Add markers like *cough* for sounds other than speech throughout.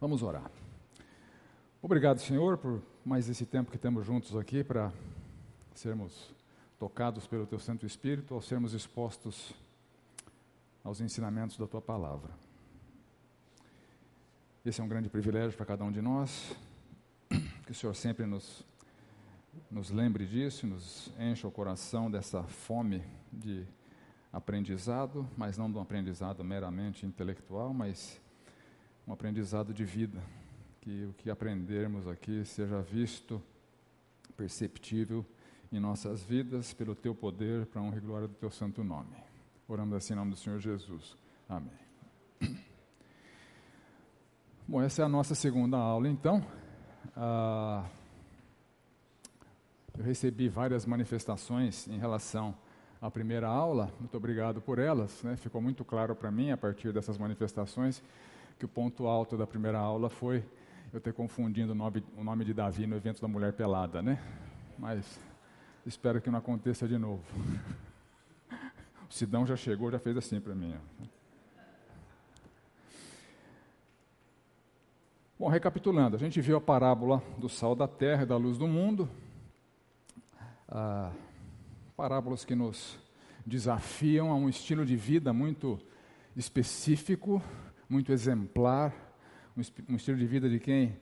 Vamos orar. Obrigado, Senhor, por mais esse tempo que temos juntos aqui para sermos tocados pelo Teu Santo Espírito, ao sermos expostos aos ensinamentos da Tua palavra. Esse é um grande privilégio para cada um de nós, *clears throat* que o Senhor sempre nos, nos lembre disso, nos encha o coração dessa fome de aprendizado, mas não de um aprendizado meramente intelectual, mas um aprendizado de vida. Que o que aprendermos aqui seja visto, perceptível em nossas vidas, pelo teu poder, para honra e glória do teu santo nome. Orando assim em nome do Senhor Jesus. Amém. Bom, essa é a nossa segunda aula, então. Ah, eu recebi várias manifestações em relação a primeira aula, muito obrigado por elas. Né? Ficou muito claro para mim, a partir dessas manifestações, que o ponto alto da primeira aula foi eu ter confundido o nome, o nome de Davi no evento da mulher pelada, né? Mas espero que não aconteça de novo. *laughs* O Sidão já chegou, já fez assim para mim. Bom, recapitulando, a gente viu a parábola do sal da terra e da luz do mundo. Ah, parábolas que nos desafiam a um estilo de vida muito específico, muito exemplar, um, estilo de vida de quem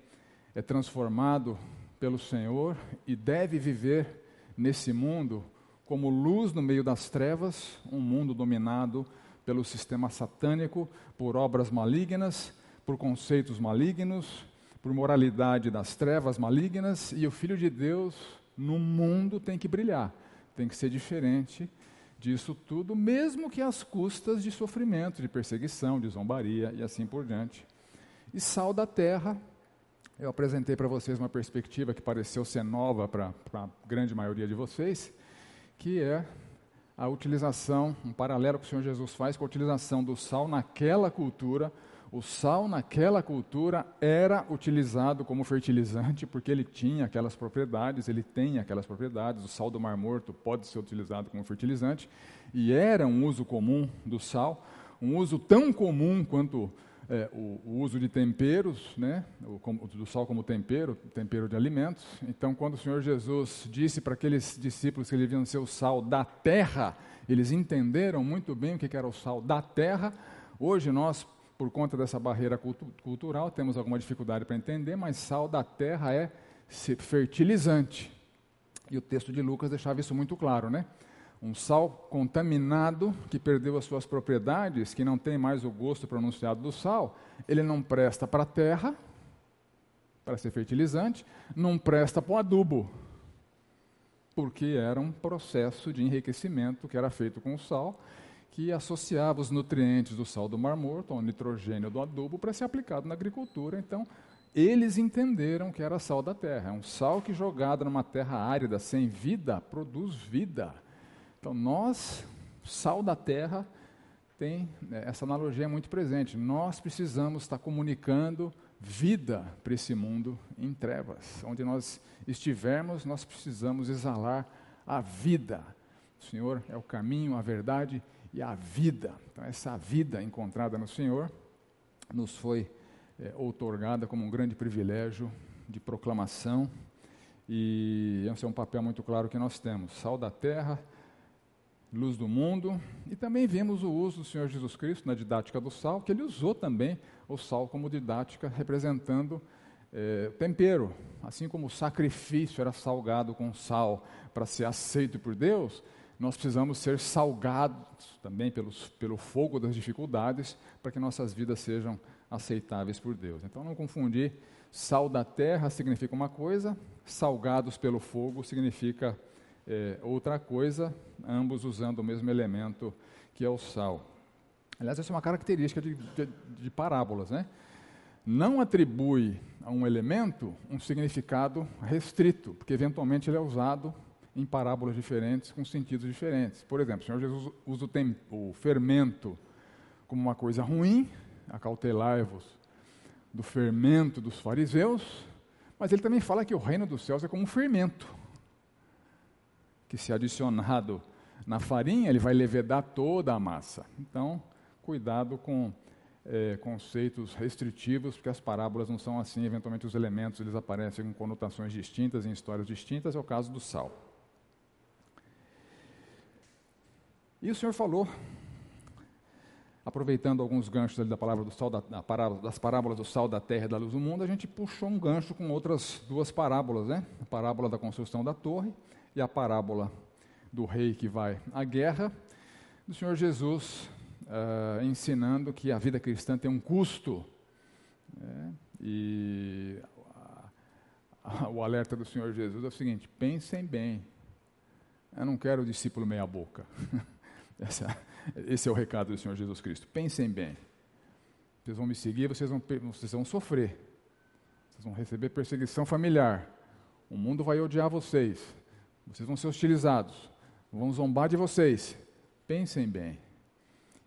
é transformado pelo Senhor e deve viver nesse mundo como luz no meio das trevas, um mundo dominado pelo sistema satânico, por obras malignas, por conceitos malignos, por moralidade das trevas malignas, e o Filho de Deus no mundo tem que brilhar tem que ser diferente disso tudo, mesmo que às custas de sofrimento, de perseguição, de zombaria e assim por diante. E sal da terra, eu apresentei para vocês uma perspectiva que pareceu ser nova para a grande maioria de vocês, que é a utilização, um paralelo que o Senhor Jesus faz com a utilização do sal naquela cultura o sal naquela cultura era utilizado como fertilizante porque ele tinha aquelas propriedades, ele tem aquelas propriedades. O sal do Mar Morto pode ser utilizado como fertilizante e era um uso comum do sal, um uso tão comum quanto é, o, o, uso de temperos, né, o, do sal como tempero, tempero de alimentos. Então, quando o Senhor Jesus disse para aqueles discípulos que ele deviam ser o sal da terra, eles entenderam muito bem o que era o sal da terra. Hoje nós por conta dessa barreira cultu cultural, temos alguma dificuldade para entender, mas sal da terra é fertilizante. E o texto de Lucas deixava isso muito claro, né? Um sal contaminado, que perdeu as suas propriedades, que não tem mais o gosto pronunciado do sal, ele não presta para a terra, para ser fertilizante, não presta para o adubo, porque era um processo de enriquecimento que era feito com o sal, que associava os nutrientes do sal do Mar Morto ao nitrogênio do adubo para ser aplicado na agricultura. Então, eles entenderam que era sal da terra. É um sal que, jogado numa terra árida, sem vida, produz vida. Então, nós, sal da terra, tem né, essa analogia é muito presente. Nós precisamos estar comunicando vida para esse mundo em trevas. Onde nós estivermos, nós precisamos exalar a vida. O Senhor é o caminho, a verdade e a vida. Então, essa vida encontrada no Senhor nos foi é, outorgada como um grande privilégio de proclamação e esse é um papel muito claro que nós temos. Sal da terra, luz do mundo, e também vimos o uso do Senhor Jesus Cristo na didática do sal, que ele usou também o sal como didática, representando é, tempero. Assim como o sacrifício era salgado com sal para ser aceito por Deus, nós precisamos ser salgados também pelos, pelo fogo das dificuldades para que nossas vidas sejam aceitáveis por Deus. Então, não confundir, sal da terra significa uma coisa, salgados pelo fogo significa é, outra coisa, ambos usando o mesmo elemento que é o sal. Aliás, essa é uma característica de, de, de parábolas, né? Não atribui a um elemento um significado restrito, porque eventualmente ele é usado em parábolas diferentes, com sentidos diferentes. Por exemplo, o Senhor Jesus usa o, o fermento como uma coisa ruim, acautelai-vos do fermento dos fariseus, mas ele também fala que o reino dos céus é como um fermento, que se adicionado na farinha, ele vai levedar toda a massa. Então, cuidado com é, conceitos restritivos, porque as parábolas não são assim, eventualmente os elementos eles aparecem com conotações distintas, em histórias distintas, é o caso do sal. E o Senhor falou, aproveitando alguns ganchos da palavra do sal da, da parábola, das parábolas do sal da terra e da luz do mundo, a gente puxou um gancho com outras duas parábolas, né? A parábola da construção da torre e a parábola do rei que vai à guerra, do Senhor Jesus uh, ensinando que a vida cristã tem um custo. Né? E o alerta do Senhor Jesus é o seguinte: pensem bem. Eu não quero discípulo meia-boca. *laughs* esse é o recado do Senhor Jesus Cristo. Pensem bem. Vocês vão me seguir, vocês vão, vocês vão sofrer. Vocês vão receber perseguição familiar. O mundo vai odiar vocês. Vocês vão ser hostilizados. Vão zombar de vocês. Pensem bem.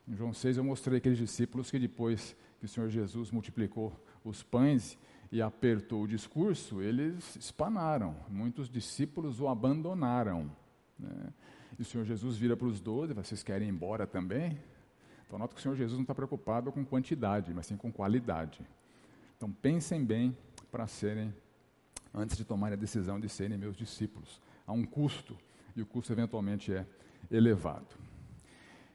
Em João 6 eu mostrei aqueles discípulos que depois que o Senhor Jesus multiplicou os pães e apertou o discurso, eles espanaram. Muitos discípulos o abandonaram. Né? E o Senhor Jesus vira para os doze, vocês querem ir embora também? Então nota que o Senhor Jesus não está preocupado com quantidade, mas sim com qualidade. Então pensem bem para serem, antes de tomarem a decisão de serem meus discípulos. Há um custo, e o custo eventualmente é elevado.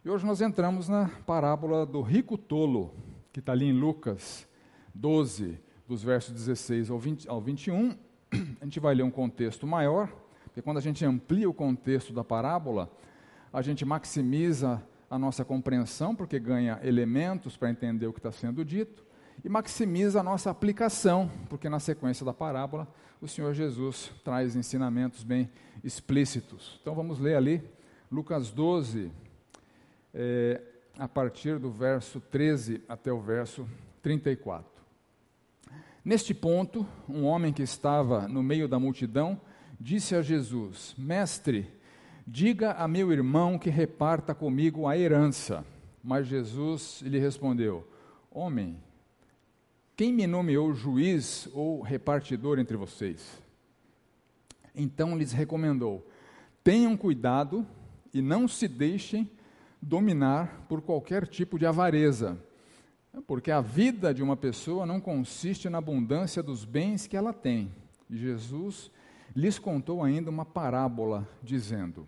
E hoje nós entramos na parábola do rico tolo, que está ali em Lucas 12, dos versos 16 ao, 20, ao 21. A gente vai ler um contexto maior, porque quando a gente amplia o contexto da parábola, a gente maximiza a nossa compreensão, porque ganha elementos para entender o que está sendo dito, e maximiza a nossa aplicação, porque na sequência da parábola o Senhor Jesus traz ensinamentos bem explícitos. Então vamos ler ali Lucas 12, é, a partir do verso 13 até o verso 34. Neste ponto, um homem que estava no meio da multidão disse a Jesus: Mestre, diga a meu irmão que reparta comigo a herança. Mas Jesus lhe respondeu: Homem, quem me nomeou juiz ou repartidor entre vocês? Então lhes recomendou: Tenham cuidado e não se deixem dominar por qualquer tipo de avareza. Porque a vida de uma pessoa não consiste na abundância dos bens que ela tem. Jesus lhes contou ainda uma parábola, dizendo: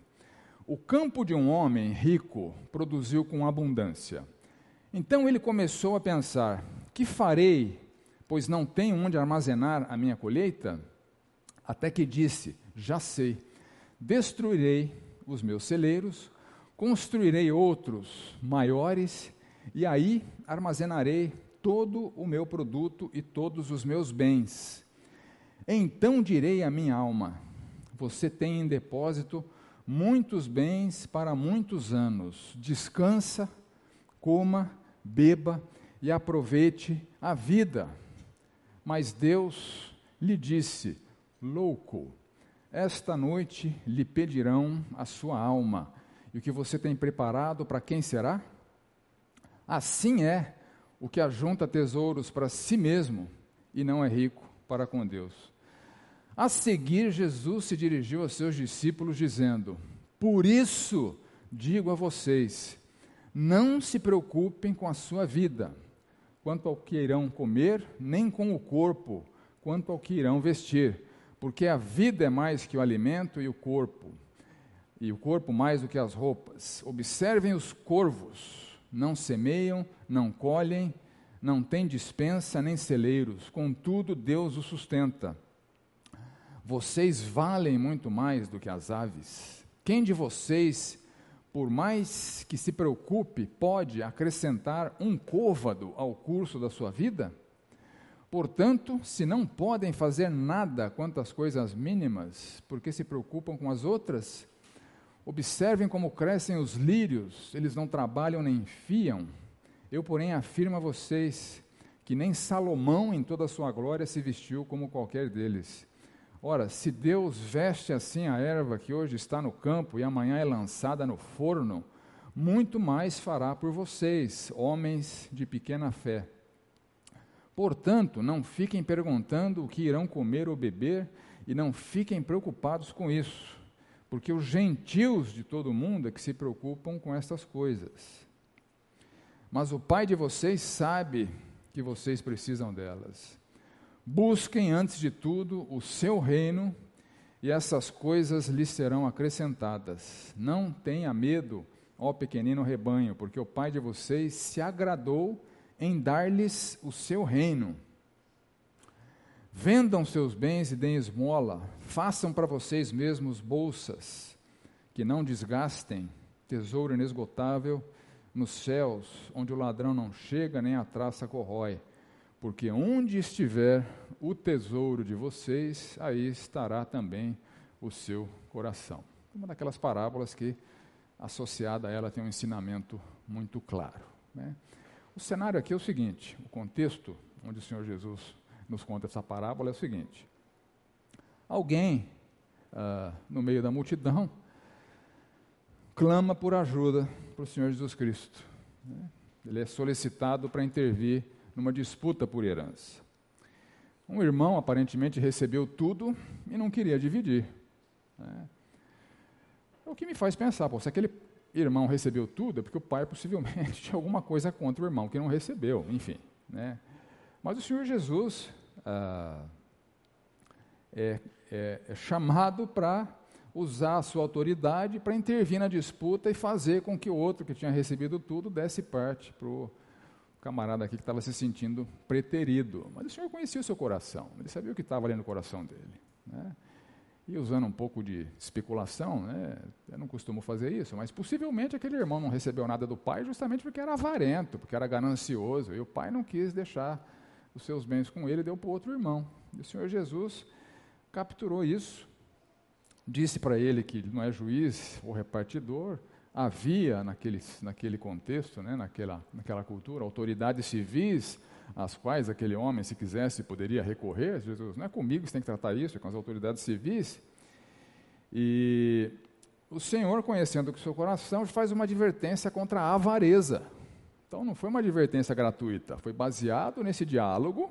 O campo de um homem rico produziu com abundância. Então ele começou a pensar: Que farei, pois não tenho onde armazenar a minha colheita? Até que disse: Já sei, destruirei os meus celeiros Construirei outros maiores, e aí armazenarei todo o meu produto e todos os meus bens. Então direi à minha alma: Você tem em depósito muitos bens para muitos anos. Descansa, coma, beba e aproveite a vida. Mas Deus lhe disse: Louco, esta noite lhe pedirão a sua alma e o que você tem preparado para quem será? Assim é o que ajunta tesouros para si mesmo e não é rico para com Deus. A seguir, Jesus se dirigiu a seus discípulos, dizendo: Por isso digo a vocês, não se preocupem com a sua vida, quanto ao que irão comer, nem com o corpo, quanto ao que irão vestir, porque a vida é mais que o alimento e o corpo e o corpo mais do que as roupas. Observem os corvos, não semeiam, não colhem, não têm dispensa nem celeiros, contudo Deus os sustenta. Vocês valem muito mais do que as aves. Quem de vocês, por mais que se preocupe, pode acrescentar um côvado ao curso da sua vida? Portanto, se não podem fazer nada quanto às coisas mínimas, porque se preocupam com as outras, Observem como crescem os lírios, eles não trabalham nem fiam. Eu, porém, afirmo a vocês que nem Salomão, em toda a sua glória, se vestiu como qualquer deles. Ora, se Deus veste assim a erva que hoje está no campo e amanhã é lançada no forno, muito mais fará por vocês, homens de pequena fé. Portanto, não fiquem perguntando o que irão comer ou beber, e não fiquem preocupados com isso porque os gentios de todo o mundo é que se preocupam com estas coisas. mas o Pai de vocês sabe que vocês precisam delas. Busquem antes de tudo o seu reino e essas coisas lhes serão acrescentadas. Não tenha medo, ó pequenino rebanho, porque o Pai de vocês se agradou em dar-lhes o seu reino. Vendam seus bens e deem esmola, façam para vocês mesmos bolsas que não desgastem, tesouro inesgotável nos céus, onde o ladrão não chega nem a traça corrói. Porque onde estiver o tesouro de vocês, aí estará também o seu coração. Uma daquelas parábolas que, associada a ela, tem um ensinamento muito claro. Né? O cenário aqui é o seguinte: o contexto onde o Senhor Jesus nos conta essa parábola é o seguinte: alguém ah, no meio da multidão clama por ajuda para o Senhor Jesus Cristo. Né? Ele é solicitado para intervir numa disputa por herança. Um irmão aparentemente recebeu tudo e não queria dividir. Né? É o que me faz pensar, pô, se aquele irmão recebeu tudo, é porque o pai possivelmente *laughs* tinha alguma coisa contra o irmão que não recebeu, enfim. Né? Mas o Senhor Jesus ah, é, é, é chamado para usar a sua autoridade para intervir na disputa e fazer com que o outro que tinha recebido tudo desse parte para o camarada aqui que estava se sentindo preterido. Mas o Senhor conhecia o seu coração, ele sabia o que estava ali no coração dele. Né? E usando um pouco de especulação, né, eu não costumo fazer isso, mas possivelmente aquele irmão não recebeu nada do pai justamente porque era avarento, porque era ganancioso, e o pai não quis deixar os seus bens com ele deu para o outro irmão. E o Senhor Jesus capturou isso, disse para ele que ele não é juiz ou repartidor, havia naquele, naquele contexto, né, naquela, naquela cultura, autoridades civis às quais aquele homem, se quisesse, poderia recorrer. Jesus, não é comigo que você tem que tratar isso, é com as autoridades civis. E o Senhor, conhecendo o seu coração, faz uma advertência contra a avareza. Então não foi uma advertência gratuita, foi baseado nesse diálogo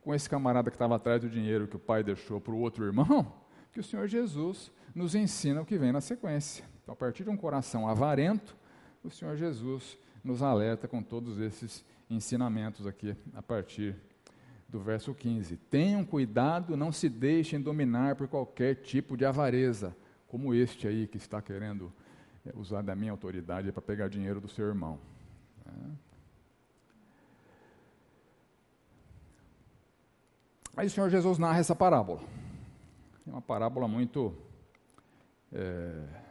com esse camarada que estava atrás do dinheiro que o pai deixou para o outro irmão, que o Senhor Jesus nos ensina o que vem na sequência. Então, a partir de um coração avarento, o Senhor Jesus nos alerta com todos esses ensinamentos aqui, a partir do verso 15. Tenham cuidado, não se deixem dominar por qualquer tipo de avareza, como este aí que está querendo é, usar da minha autoridade para pegar dinheiro do seu irmão. É. Aí o Senhor Jesus narra essa parábola. É uma parábola muito é,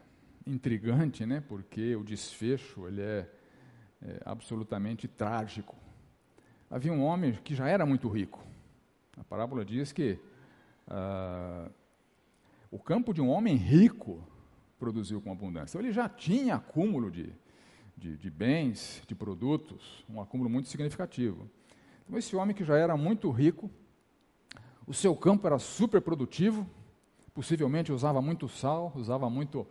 intrigante, né? Porque o desfecho ele é, é absolutamente trágico. Havia um homem que já era muito rico. A parábola diz que ah, o campo de um homem rico produziu com abundância. Ele já tinha acúmulo de, de, de, bens, de produtos, um acúmulo muito significativo. Então, esse homem que já era muito rico, o seu campo era super produtivo, possivelmente usava muito sal, usava muito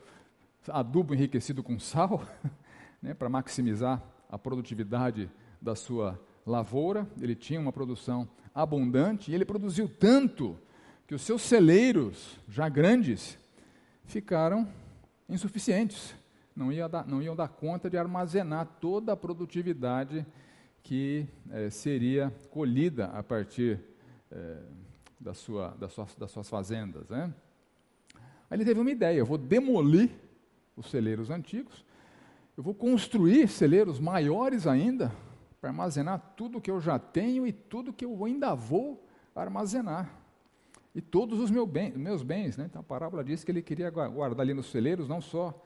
adubo enriquecido com sal, *laughs* né, para maximizar a produtividade da sua lavoura. Ele tinha uma produção abundante e ele produziu tanto que os seus celeiros, já grandes, ficaram insuficientes. Não, ia dar, não iam dar conta de armazenar toda a produtividade que eh, seria colhida a partir eh, da sua, das, suas, das suas fazendas. Né? Aí ele teve uma ideia: eu vou demolir os celeiros antigos, eu vou construir celeiros maiores ainda, para armazenar tudo que eu já tenho e tudo que eu ainda vou armazenar. E todos os meu bem, meus bens. Né? Então a parábola diz que ele queria guardar ali nos celeiros não só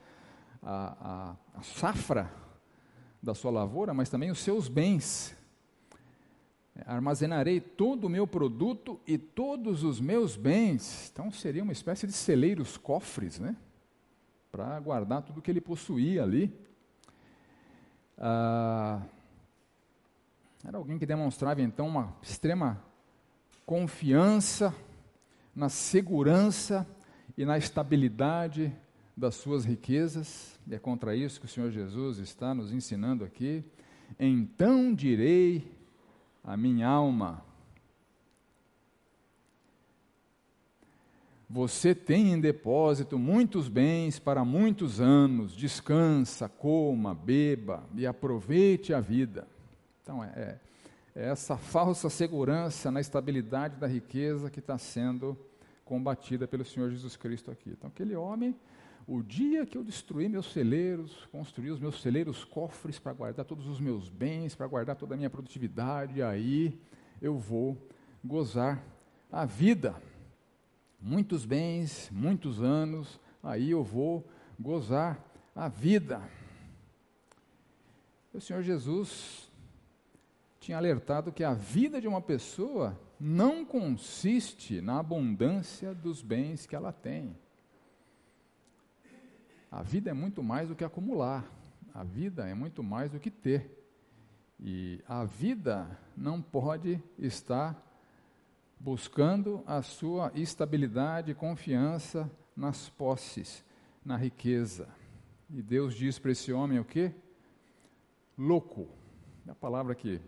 a, a, a safra da sua lavoura, mas também os seus bens. Armazenarei todo o meu produto e todos os meus bens. Então seria uma espécie de celeiros cofres, né? Para guardar tudo que ele possuía ali. Ah, era alguém que demonstrava então uma extrema confiança na segurança e na estabilidade das suas riquezas, e é contra isso que o Senhor Jesus está nos ensinando aqui. Então direi a minha alma: Você tem em depósito muitos bens para muitos anos, descansa, coma, beba e aproveite a vida. Então, é, é, é essa falsa segurança na estabilidade da riqueza que está sendo combatida pelo Senhor Jesus Cristo aqui. Então, aquele homem, o dia que eu destruí meus celeiros, construí os meus celeiros cofres para guardar todos os meus bens, para guardar toda a minha produtividade, aí eu vou gozar a vida muitos bens, muitos anos, aí eu vou gozar a vida. O Senhor Jesus tinha alertado que a vida de uma pessoa não consiste na abundância dos bens que ela tem. A vida é muito mais do que acumular, a vida é muito mais do que ter. E a vida não pode estar buscando a sua estabilidade e confiança nas posses, na riqueza. E Deus diz para esse homem o quê? Louco. A palavra que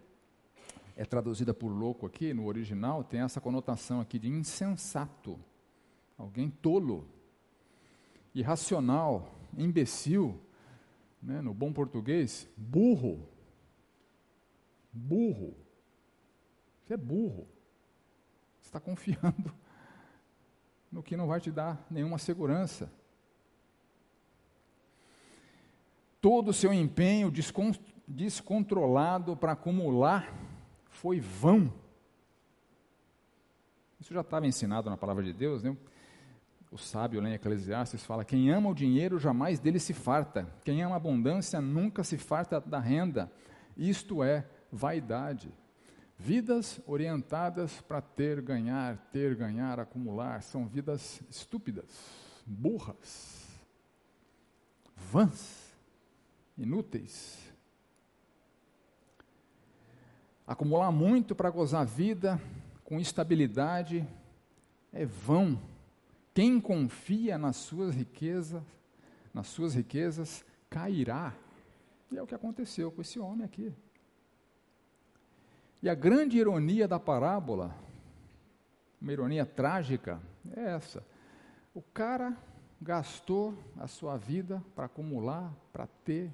é traduzida por louco aqui, no original, tem essa conotação aqui de insensato. Alguém tolo, irracional, imbecil, né, no bom português, burro. Burro. Você é burro está confiando *laughs* no que não vai te dar nenhuma segurança. Todo o seu empenho descontrolado para acumular foi vão. Isso já estava ensinado na palavra de Deus, né? O sábio lá em Eclesiastes fala: quem ama o dinheiro jamais dele se farta, quem ama a abundância nunca se farta da renda. Isto é vaidade. Vidas orientadas para ter, ganhar, ter, ganhar, acumular, são vidas estúpidas, burras, vãs, inúteis. Acumular muito para gozar vida com estabilidade é vão. Quem confia nas suas riquezas, nas suas riquezas, cairá. E é o que aconteceu com esse homem aqui. E a grande ironia da parábola, uma ironia trágica, é essa. O cara gastou a sua vida para acumular, para ter,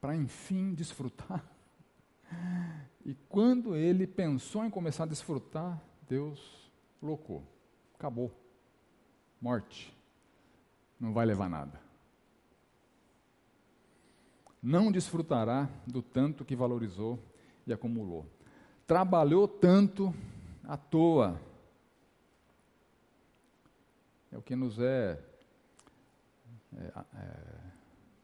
para enfim desfrutar. E quando ele pensou em começar a desfrutar, Deus loucou. Acabou. Morte. Não vai levar nada não desfrutará do tanto que valorizou e acumulou. Trabalhou tanto à toa. É o que nos é, é, é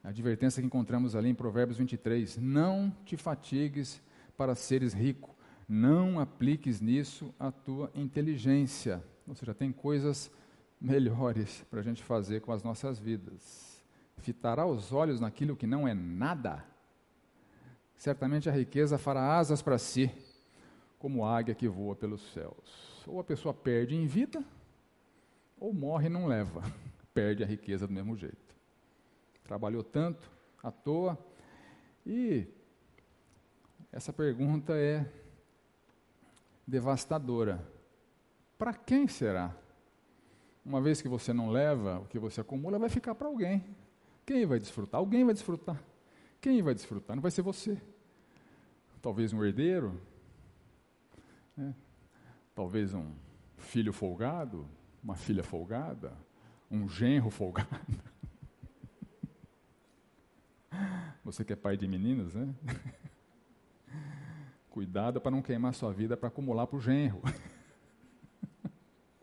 a advertência que encontramos ali em Provérbios 23. Não te fatigues para seres rico, não apliques nisso a tua inteligência. Ou seja, tem coisas melhores para a gente fazer com as nossas vidas fitará os olhos naquilo que não é nada, certamente a riqueza fará asas para si, como águia que voa pelos céus. Ou a pessoa perde em vida, ou morre e não leva, *laughs* perde a riqueza do mesmo jeito. Trabalhou tanto à toa, e essa pergunta é devastadora. Para quem será? Uma vez que você não leva, o que você acumula vai ficar para alguém. Quem vai desfrutar? Alguém vai desfrutar. Quem vai desfrutar? Não vai ser você. Talvez um herdeiro, né? talvez um filho folgado, uma filha folgada, um genro folgado. *laughs* Você que é pai de meninas, né? *laughs* Cuidado para não queimar sua vida para acumular para o genro.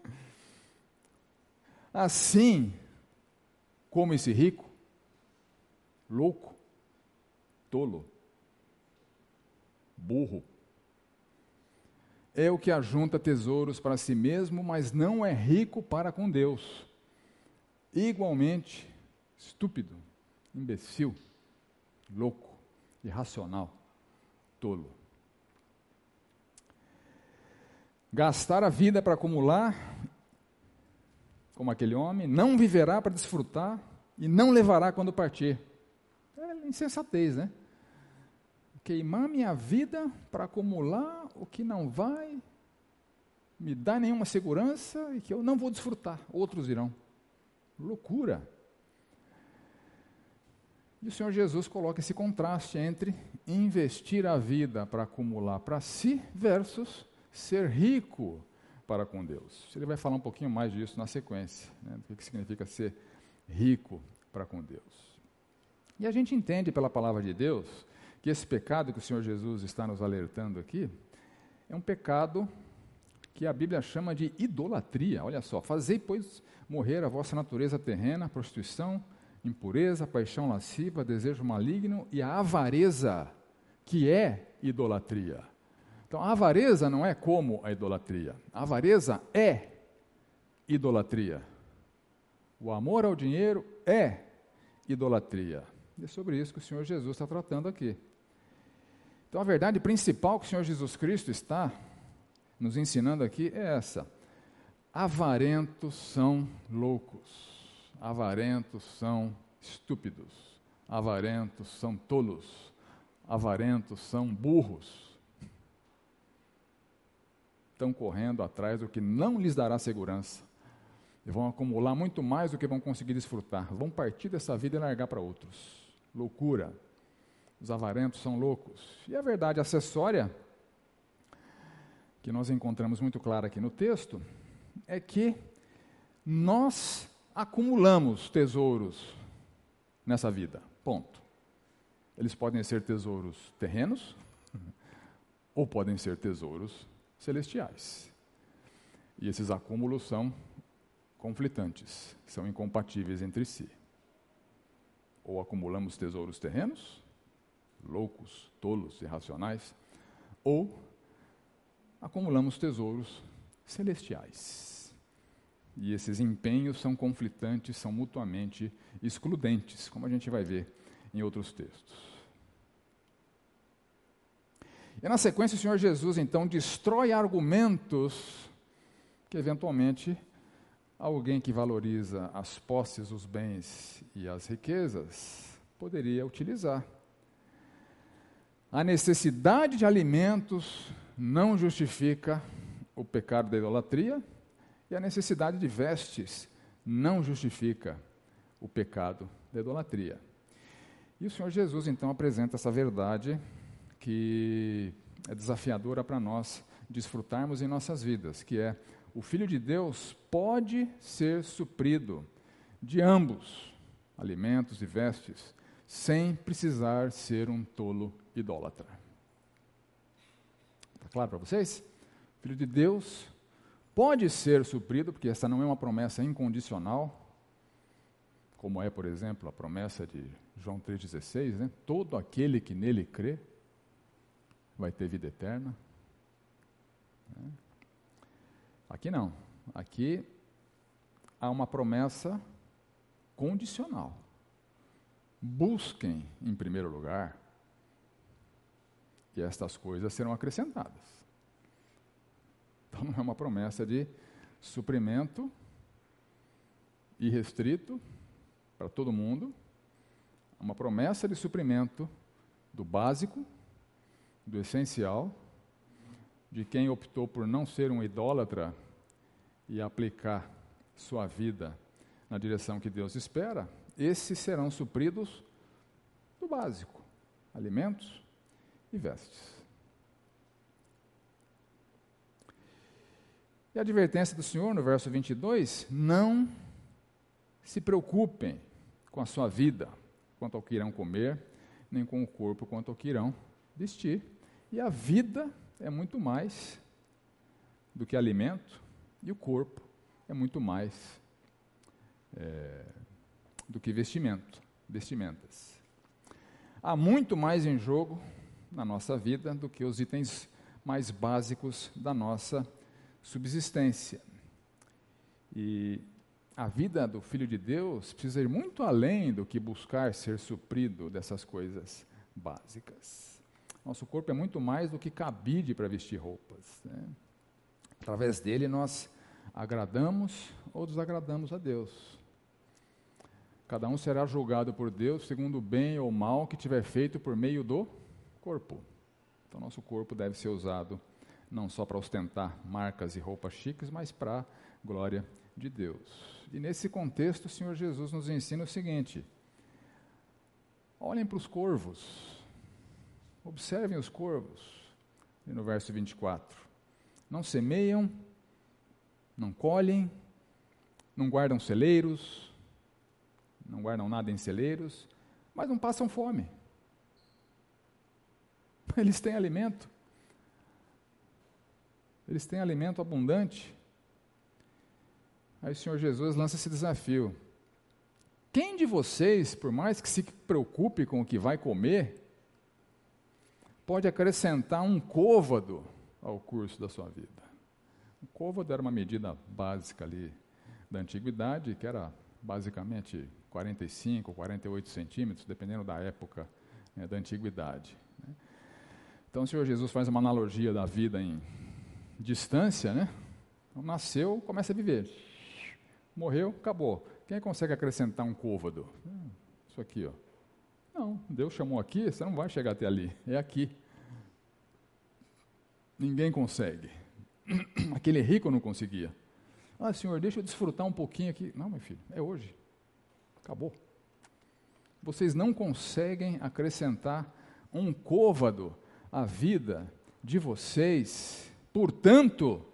*laughs* Assim como esse rico, louco, tolo, burro. É o que ajunta tesouros para si mesmo, mas não é rico para com Deus. Igualmente, estúpido, imbecil, louco, irracional, tolo. Gastar a vida para acumular, como aquele homem, não viverá para desfrutar e não levará quando partir insensatez, né? Queimar minha vida para acumular o que não vai me dá nenhuma segurança e que eu não vou desfrutar, outros irão. Loucura. E o Senhor Jesus coloca esse contraste entre investir a vida para acumular para si versus ser rico para com Deus. Ele vai falar um pouquinho mais disso na sequência, né, do que significa ser rico para com Deus. E a gente entende pela palavra de Deus que esse pecado que o Senhor Jesus está nos alertando aqui é um pecado que a Bíblia chama de idolatria. Olha só, fazei, pois, morrer a vossa natureza terrena, prostituição, impureza, paixão lasciva, desejo maligno e a avareza, que é idolatria. Então, a avareza não é como a idolatria. A avareza é idolatria. O amor ao dinheiro é idolatria. É sobre isso que o Senhor Jesus está tratando aqui. Então, a verdade principal que o Senhor Jesus Cristo está nos ensinando aqui é essa: avarentos são loucos avarentos são estúpidos, avarentos são tolos, avarentos são burros. Estão correndo atrás do que não lhes dará segurança. E vão acumular muito mais do que vão conseguir desfrutar. Vão partir dessa vida e largar para outros. Loucura. Os avarentos são loucos. E a verdade acessória, que nós encontramos muito clara aqui no texto, é que nós acumulamos tesouros nessa vida. Ponto. Eles podem ser tesouros terrenos *laughs* ou podem ser tesouros celestiais. E esses acúmulos são conflitantes, são incompatíveis entre si. Ou acumulamos tesouros terrenos, loucos, tolos, irracionais, ou acumulamos tesouros celestiais. E esses empenhos são conflitantes, são mutuamente excludentes, como a gente vai ver em outros textos. E na sequência, o Senhor Jesus então destrói argumentos que eventualmente alguém que valoriza as posses, os bens e as riquezas poderia utilizar. A necessidade de alimentos não justifica o pecado da idolatria e a necessidade de vestes não justifica o pecado da idolatria. E o Senhor Jesus então apresenta essa verdade que é desafiadora para nós desfrutarmos em nossas vidas, que é o Filho de Deus pode ser suprido de ambos, alimentos e vestes, sem precisar ser um tolo idólatra. Está claro para vocês? O Filho de Deus pode ser suprido, porque essa não é uma promessa incondicional, como é, por exemplo, a promessa de João 3,16, né? todo aquele que nele crê vai ter vida eterna. Né? Aqui não, aqui há uma promessa condicional. Busquem em primeiro lugar, e estas coisas serão acrescentadas. Então não é uma promessa de suprimento irrestrito para todo mundo, é uma promessa de suprimento do básico, do essencial, de quem optou por não ser um idólatra e aplicar sua vida na direção que Deus espera, esses serão supridos do básico: alimentos e vestes. E a advertência do Senhor no verso 22: não se preocupem com a sua vida, quanto ao que irão comer, nem com o corpo, quanto ao que irão vestir. E a vida é muito mais do que alimento, e o corpo é muito mais é, do que vestimento, vestimentas. Há muito mais em jogo na nossa vida do que os itens mais básicos da nossa subsistência. E a vida do Filho de Deus precisa ir muito além do que buscar ser suprido dessas coisas básicas. Nosso corpo é muito mais do que cabide para vestir roupas. Né? Através dele nós agradamos ou desagradamos a Deus. Cada um será julgado por Deus segundo o bem ou mal que tiver feito por meio do corpo. Então, nosso corpo deve ser usado não só para ostentar marcas e roupas chiques, mas para a glória de Deus. E nesse contexto, o Senhor Jesus nos ensina o seguinte: olhem para os corvos, observem os corvos, e no verso 24: não semeiam, não colhem, não guardam celeiros, não guardam nada em celeiros, mas não passam fome. *laughs* Eles têm alimento. Eles têm alimento abundante. Aí o Senhor Jesus lança esse desafio. Quem de vocês, por mais que se preocupe com o que vai comer, pode acrescentar um côvado ao curso da sua vida? O côvado era uma medida básica ali da antiguidade, que era basicamente 45, 48 centímetros, dependendo da época né, da antiguidade. Né? Então o Senhor Jesus faz uma analogia da vida em distância, né? Então, nasceu, começa a viver. Morreu, acabou. Quem consegue acrescentar um côvado? Hum, isso aqui, ó. Não, Deus chamou aqui, você não vai chegar até ali. É aqui. Ninguém consegue. *clears throat* Aquele rico não conseguia. Ah, senhor, deixa eu desfrutar um pouquinho aqui. Não, meu filho, é hoje. Acabou. Vocês não conseguem acrescentar um côvado à vida de vocês. Portanto,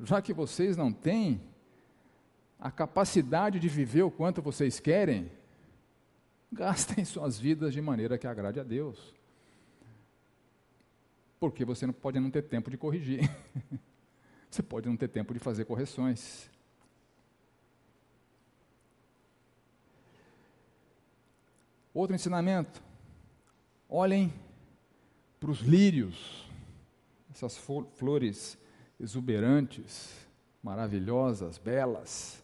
já que vocês não têm a capacidade de viver o quanto vocês querem, gastem *laughs* suas vidas de maneira que agrade a Deus. Porque você não pode não ter tempo de corrigir. *laughs* você pode não ter tempo de fazer correções. Outro ensinamento: olhem para os lírios, essas flores exuberantes, maravilhosas, belas.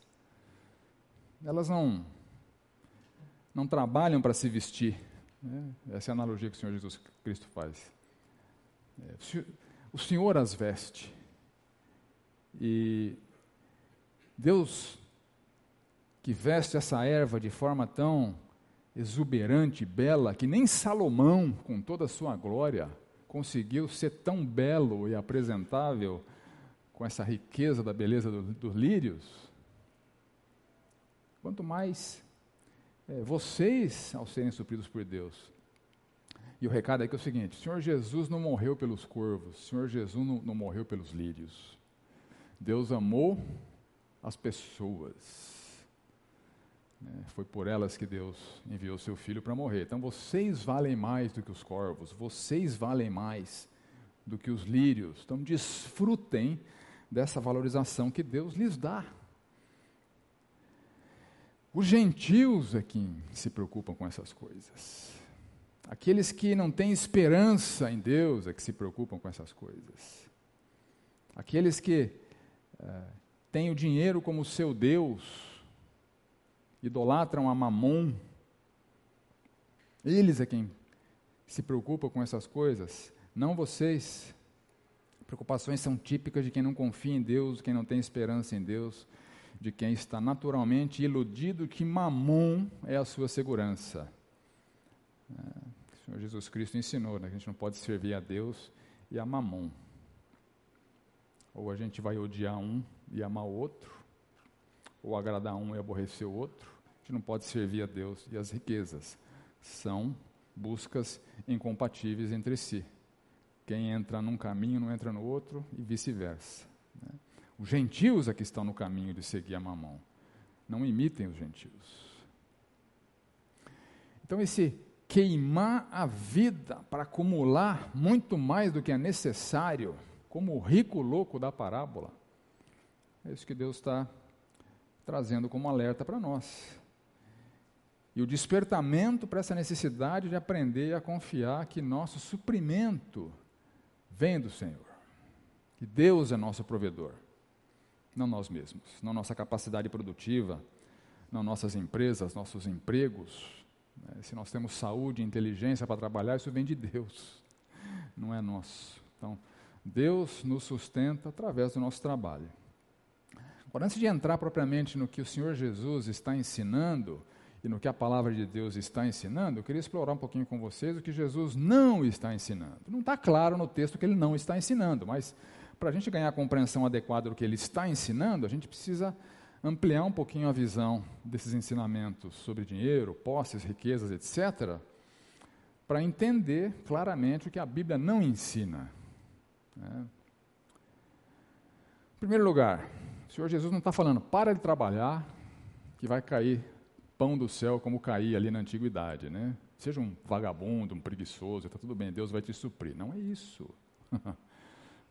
Elas não, não trabalham para se vestir. Né? Essa é a analogia que o Senhor Jesus Cristo faz. É, o Senhor as veste. E Deus, que veste essa erva de forma tão exuberante, bela, que nem Salomão, com toda a sua glória, conseguiu ser tão belo e apresentável com essa riqueza da beleza do, dos lírios. Quanto mais é, vocês, ao serem supridos por Deus. E o recado aqui é o seguinte: o Senhor Jesus não morreu pelos corvos, o Senhor Jesus não, não morreu pelos lírios. Deus amou as pessoas. É, foi por elas que Deus enviou seu filho para morrer. Então vocês valem mais do que os corvos, vocês valem mais do que os lírios. Então desfrutem dessa valorização que Deus lhes dá. Os gentios é quem se preocupam com essas coisas. Aqueles que não têm esperança em Deus é que se preocupam com essas coisas. Aqueles que é, têm o dinheiro como seu Deus, idolatram a Mamon, eles é quem se preocupa com essas coisas, não vocês. Preocupações são típicas de quem não confia em Deus, quem não tem esperança em Deus, de quem está naturalmente iludido que Mamon é a sua segurança. É, o Senhor Jesus Cristo ensinou né, que a gente não pode servir a Deus e a Mamon. Ou a gente vai odiar um e amar o outro, ou agradar um e aborrecer o outro, gente não pode servir a Deus e as riquezas. São buscas incompatíveis entre si. Quem entra num caminho não entra no outro e vice-versa. Né? Os gentios é que estão no caminho de seguir a mamão. Não imitem os gentios. Então, esse queimar a vida para acumular muito mais do que é necessário, como o rico louco da parábola, é isso que Deus está trazendo como alerta para nós. E o despertamento para essa necessidade de aprender a confiar que nosso suprimento vem do Senhor. Que Deus é nosso provedor, não nós mesmos, não nossa capacidade produtiva, não nossas empresas, nossos empregos. Né? Se nós temos saúde inteligência para trabalhar, isso vem de Deus, *laughs* não é nosso. Então, Deus nos sustenta através do nosso trabalho. Agora, antes de entrar propriamente no que o Senhor Jesus está ensinando, e no que a palavra de Deus está ensinando, eu queria explorar um pouquinho com vocês o que Jesus não está ensinando. Não está claro no texto que ele não está ensinando, mas para a gente ganhar a compreensão adequada do que ele está ensinando, a gente precisa ampliar um pouquinho a visão desses ensinamentos sobre dinheiro, posses, riquezas, etc., para entender claramente o que a Bíblia não ensina. Né? Em primeiro lugar, o Senhor Jesus não está falando, para de trabalhar, que vai cair pão do céu como caía ali na antiguidade, né? Seja um vagabundo, um preguiçoso, está tudo bem, Deus vai te suprir. Não é isso. *laughs*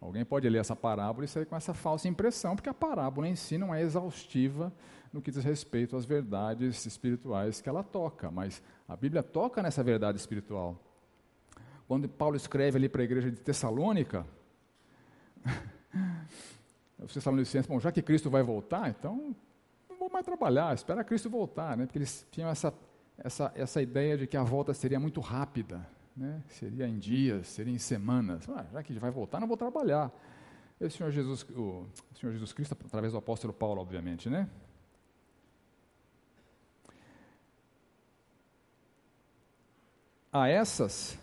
Alguém pode ler essa parábola e sair com essa falsa impressão, porque a parábola em si não é exaustiva no que diz respeito às verdades espirituais que ela toca, mas a Bíblia toca nessa verdade espiritual. Quando Paulo escreve ali para a igreja de Tessalônica, *laughs* os Tessalonicenses, bom, já que Cristo vai voltar, então não vou mais trabalhar, espera Cristo voltar, né? porque eles tinham essa, essa, essa ideia de que a volta seria muito rápida né? seria em dias, seria em semanas. Ah, já que vai voltar, não vou trabalhar. E o Senhor Jesus, o Senhor Jesus Cristo, através do apóstolo Paulo, obviamente, né? A essas,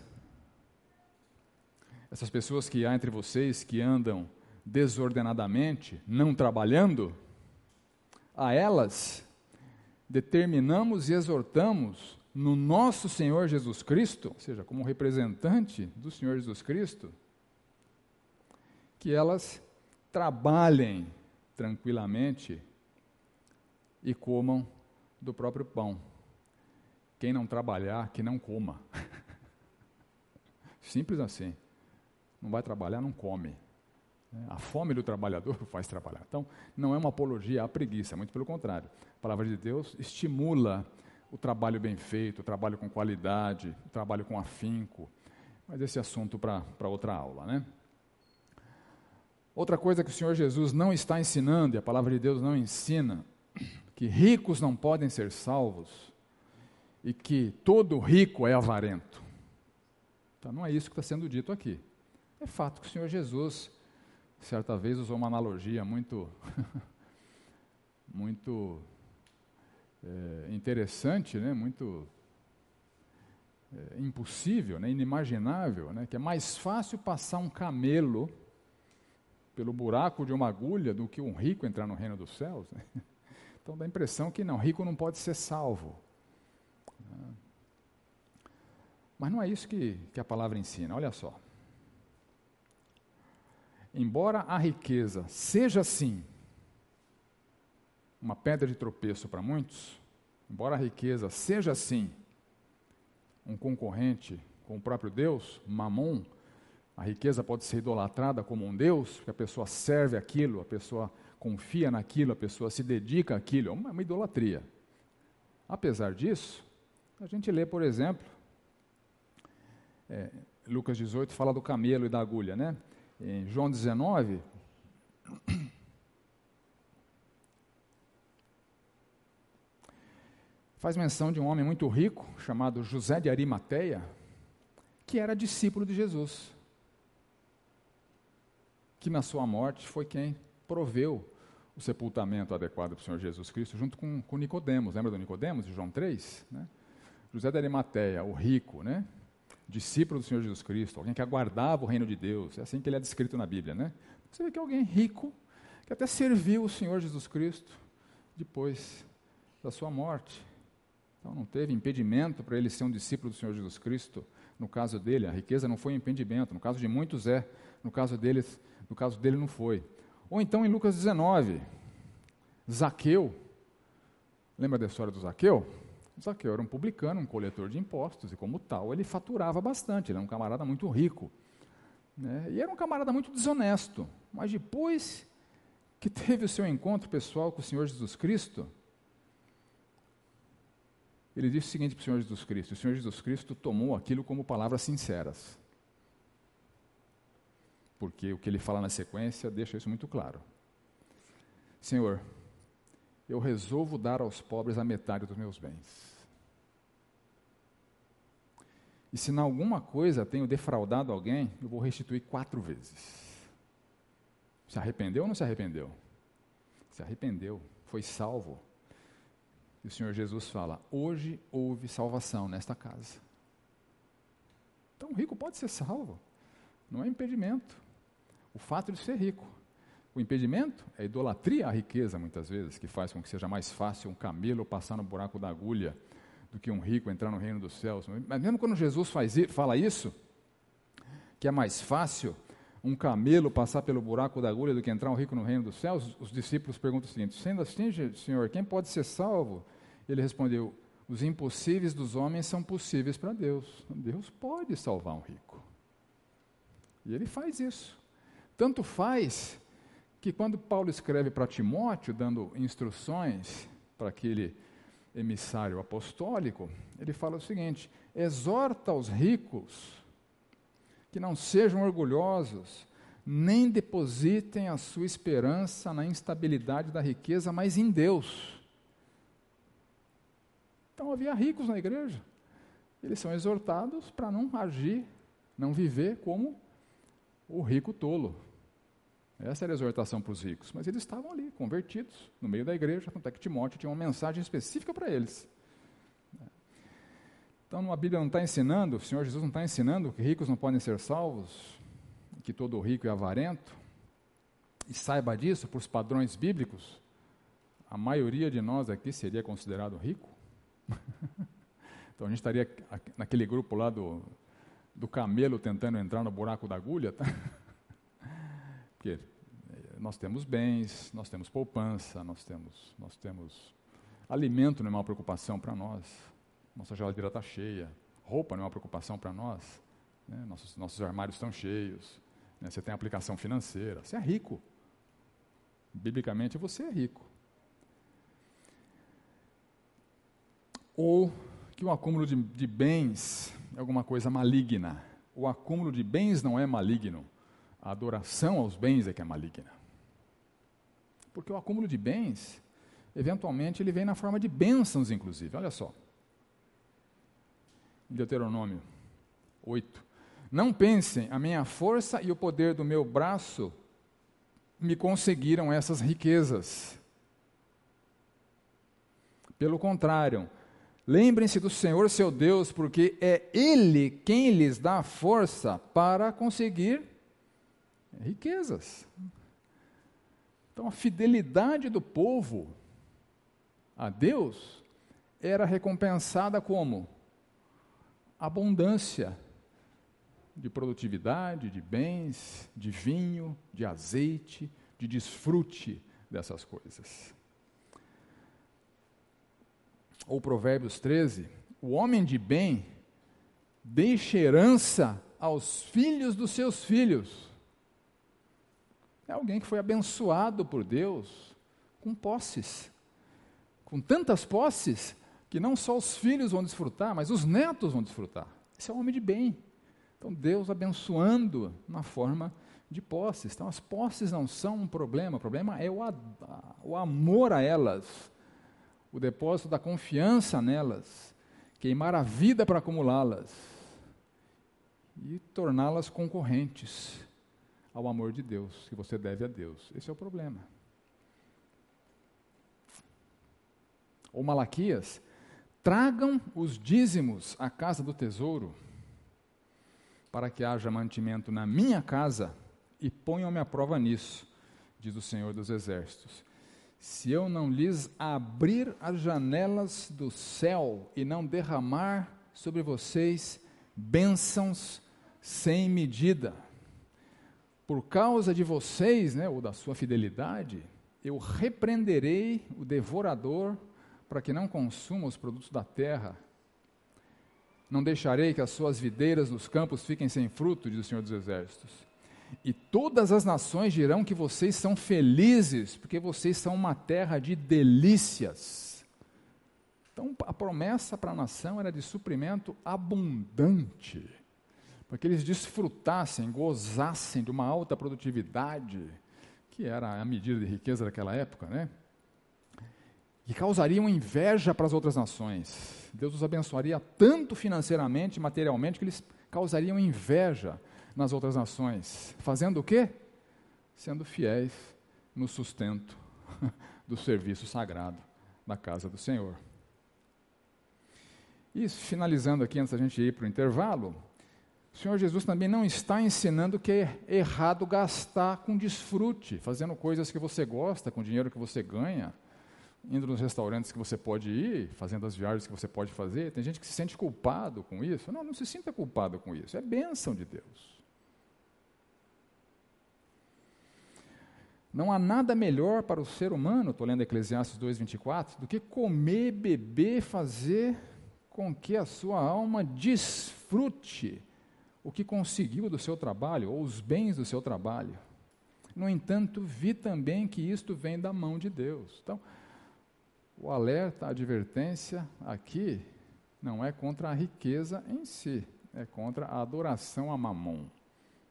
essas pessoas que há entre vocês que andam desordenadamente, não trabalhando, a elas determinamos e exortamos no nosso Senhor Jesus Cristo, ou seja, como representante do Senhor Jesus Cristo, que elas trabalhem tranquilamente e comam do próprio pão. Quem não trabalhar, que não coma. *laughs* Simples assim. Não vai trabalhar, não come. A fome do trabalhador *laughs* faz trabalhar. Então, não é uma apologia à preguiça, muito pelo contrário. A palavra de Deus estimula o trabalho bem feito, o trabalho com qualidade, o trabalho com afinco. Mas esse assunto para outra aula, né? Outra coisa que o Senhor Jesus não está ensinando, e a palavra de Deus não ensina, *clears throat* que ricos não podem ser salvos e que todo rico é avarento. Então não é isso que está sendo dito aqui. É fato que o Senhor Jesus, certa vez, usou uma analogia muito, *laughs* muito é, interessante, né, muito é, impossível, né, inimaginável, né, que é mais fácil passar um camelo pelo buraco de uma agulha do que um rico entrar no reino dos céus. Né? *laughs* Então dá a impressão que não, rico não pode ser salvo. Né. Mas não é isso que, que a palavra ensina, olha só. Embora a riqueza seja sim uma pedra de tropeço para muitos, embora a riqueza seja assim um concorrente com o próprio Deus, Mamon, a riqueza pode ser idolatrada como um Deus, porque a pessoa serve aquilo, a pessoa confia naquilo, a pessoa se dedica àquilo, é uma, uma idolatria. Apesar disso, a gente lê, por exemplo, é, Lucas 18 fala do camelo e da agulha, né? Em João 19, faz menção de um homem muito rico, chamado José de Arimateia, que era discípulo de Jesus. Que na sua morte foi quem proveu o sepultamento adequado para o Senhor Jesus Cristo, junto com, com Nicodemos. Lembra do Nicodemos, de João 3? Né? José de Arimateia, o rico, né? Discípulo do Senhor Jesus Cristo, alguém que aguardava o reino de Deus. É assim que ele é descrito na Bíblia. Né? Você vê que é alguém rico, que até serviu o Senhor Jesus Cristo depois da sua morte. Então não teve impedimento para ele ser um discípulo do Senhor Jesus Cristo. No caso dele, a riqueza não foi um impedimento. No caso de muitos é. No caso dele, no caso dele não foi. Ou então em Lucas 19, Zaqueu. Lembra da história do Zaqueu? Zaqueu era um publicano, um coletor de impostos, e como tal, ele faturava bastante. Ele era um camarada muito rico. Né? E era um camarada muito desonesto. Mas depois que teve o seu encontro pessoal com o Senhor Jesus Cristo, ele disse o seguinte para o Senhor Jesus Cristo: o Senhor Jesus Cristo tomou aquilo como palavras sinceras. Porque o que ele fala na sequência deixa isso muito claro. Senhor, eu resolvo dar aos pobres a metade dos meus bens. E se em alguma coisa tenho defraudado alguém, eu vou restituir quatro vezes. Se arrependeu ou não se arrependeu? Se arrependeu, foi salvo e o Senhor Jesus fala: hoje houve salvação nesta casa. Então o rico pode ser salvo, não é impedimento. o fato de ser rico. O impedimento é a idolatria à riqueza, muitas vezes, que faz com que seja mais fácil um camelo passar no buraco da agulha do que um rico entrar no reino dos céus. Mas mesmo quando Jesus faz, fala isso, que é mais fácil um camelo passar pelo buraco da agulha do que entrar um rico no reino dos céus, os discípulos perguntam o seguinte: sendo assim, Senhor, quem pode ser salvo? Ele respondeu: os impossíveis dos homens são possíveis para Deus. Deus pode salvar um rico. E ele faz isso. Tanto faz que quando Paulo escreve para Timóteo, dando instruções para aquele emissário apostólico, ele fala o seguinte: exorta os ricos que não sejam orgulhosos, nem depositem a sua esperança na instabilidade da riqueza, mas em Deus. Então havia ricos na igreja. Eles são exortados para não agir, não viver como o rico tolo. Essa era a exortação para os ricos. Mas eles estavam ali, convertidos, no meio da igreja, tanto é que Timóteo tinha uma mensagem específica para eles. Então, a Bíblia não está ensinando, o Senhor Jesus não está ensinando que ricos não podem ser salvos, que todo rico é avarento. E saiba disso, por os padrões bíblicos, a maioria de nós aqui seria considerado rico. *laughs* então, a gente estaria naquele grupo lá do, do camelo tentando entrar no buraco da agulha, tá? *laughs* Porque nós temos bens, nós temos poupança, nós temos, nós temos alimento não é uma preocupação para nós, nossa geladeira está cheia, roupa não é uma preocupação para nós, né? nossos, nossos armários estão cheios, né? você tem aplicação financeira, você é rico. Biblicamente você é rico. Ou que o acúmulo de, de bens é alguma coisa maligna. O acúmulo de bens não é maligno. A adoração aos bens é que é maligna. Porque o acúmulo de bens, eventualmente, ele vem na forma de bênçãos, inclusive. Olha só. Deuteronômio 8. Não pensem, a minha força e o poder do meu braço me conseguiram essas riquezas. Pelo contrário, lembrem-se do Senhor seu Deus, porque é Ele quem lhes dá força para conseguir riquezas. Então, a fidelidade do povo a Deus era recompensada como? Abundância de produtividade, de bens, de vinho, de azeite, de desfrute dessas coisas. Ou Provérbios 13: o homem de bem deixa herança aos filhos dos seus filhos. É alguém que foi abençoado por Deus com posses. Com tantas posses que não só os filhos vão desfrutar, mas os netos vão desfrutar. Esse é um homem de bem. Então, Deus abençoando na forma de posses. Então, as posses não são um problema, o problema é o, o amor a elas, o depósito da confiança nelas, queimar a vida para acumulá-las e torná-las concorrentes ao amor de Deus, que você deve a Deus. Esse é o problema. Ou Malaquias, tragam os dízimos à casa do tesouro, para que haja mantimento na minha casa, e ponham-me à prova nisso, diz o Senhor dos Exércitos. Se eu não lhes abrir as janelas do céu e não derramar sobre vocês bênçãos sem medida, por causa de vocês, né, ou da sua fidelidade, eu repreenderei o devorador para que não consuma os produtos da terra. Não deixarei que as suas videiras nos campos fiquem sem fruto, diz o Senhor dos Exércitos. E todas as nações dirão que vocês são felizes, porque vocês são uma terra de delícias. Então, a promessa para a nação era de suprimento abundante para que eles desfrutassem, gozassem de uma alta produtividade, que era a medida de riqueza daquela época, né? Que causariam inveja para as outras nações. Deus os abençoaria tanto financeiramente, materialmente, que eles causariam inveja nas outras nações. Fazendo o quê? Sendo fiéis no sustento *laughs* do serviço sagrado da casa do Senhor. E finalizando aqui, antes da gente ir para o intervalo, O Senhor Jesus também não está ensinando que é errado gastar com desfrute, fazendo coisas que você gosta, com dinheiro que você ganha, indo nos restaurantes que você pode ir, fazendo as viagens que você pode fazer. Tem gente que se sente culpado com isso. Não, não se sinta culpado com isso. É bênção de Deus. Não há nada melhor para o ser humano, estou lendo Eclesiastes 2,24, do que comer, beber, fazer com que a sua alma desfrute o que conseguiu do seu trabalho ou os bens do seu trabalho. No entanto, vi também que isto vem da mão de Deus. Então, o alerta, a advertência aqui não é contra a riqueza em si, é contra a adoração a mamon.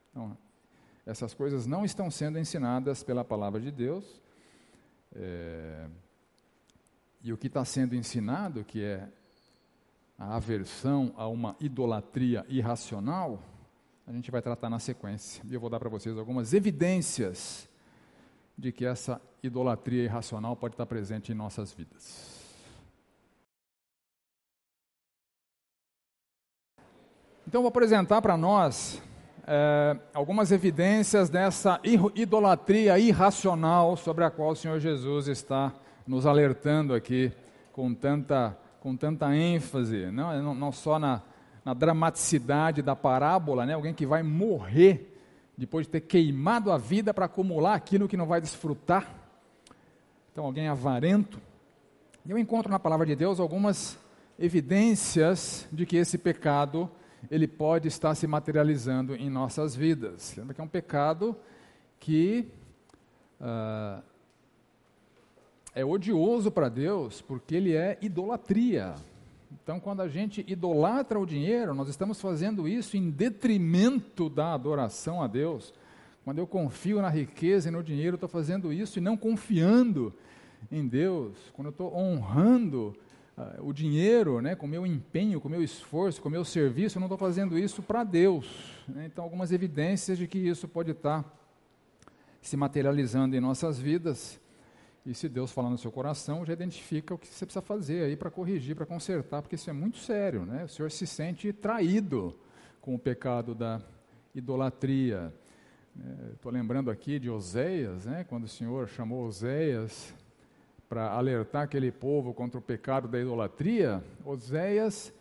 Então, essas coisas não estão sendo ensinadas pela palavra de Deus. É, e o que está sendo ensinado, que é a aversão a uma idolatria irracional, a gente vai tratar na sequência. E eu vou dar para vocês algumas evidências de que essa idolatria irracional pode estar presente em nossas vidas. Então, vou apresentar para nós é, algumas evidências dessa idolatria irracional sobre a qual o Senhor Jesus está nos alertando aqui com tanta, com tanta ênfase, não, não, não só na, na dramaticidade da parábola, né? alguém que vai morrer depois de ter queimado a vida para acumular aquilo que não vai desfrutar. Então, alguém avarento. Eu encontro na palavra de Deus algumas evidências de que esse pecado ele pode estar se materializando em nossas vidas. Lembra que é um pecado que uh, é odioso para Deus, porque ele é idolatria. Então, quando a gente idolatra o dinheiro, nós estamos fazendo isso em detrimento da adoração a Deus. Quando eu confio na riqueza e no dinheiro, estou fazendo isso e não confiando em Deus. Quando eu estou honrando uh, o dinheiro, né, com meu empenho, com meu esforço, com meu serviço, eu não estou fazendo isso para Deus. Né? Então, algumas evidências de que isso pode estar se materializando em nossas vidas. E se Deus falar no seu coração, já identifica o que você precisa fazer aí para corrigir, para consertar, porque isso é muito sério, né? O senhor se sente traído com o pecado da idolatria. Estou é, lembrando aqui de Oséias, né? Quando o Senhor chamou Oséias para alertar aquele povo contra o pecado da idolatria, Oséias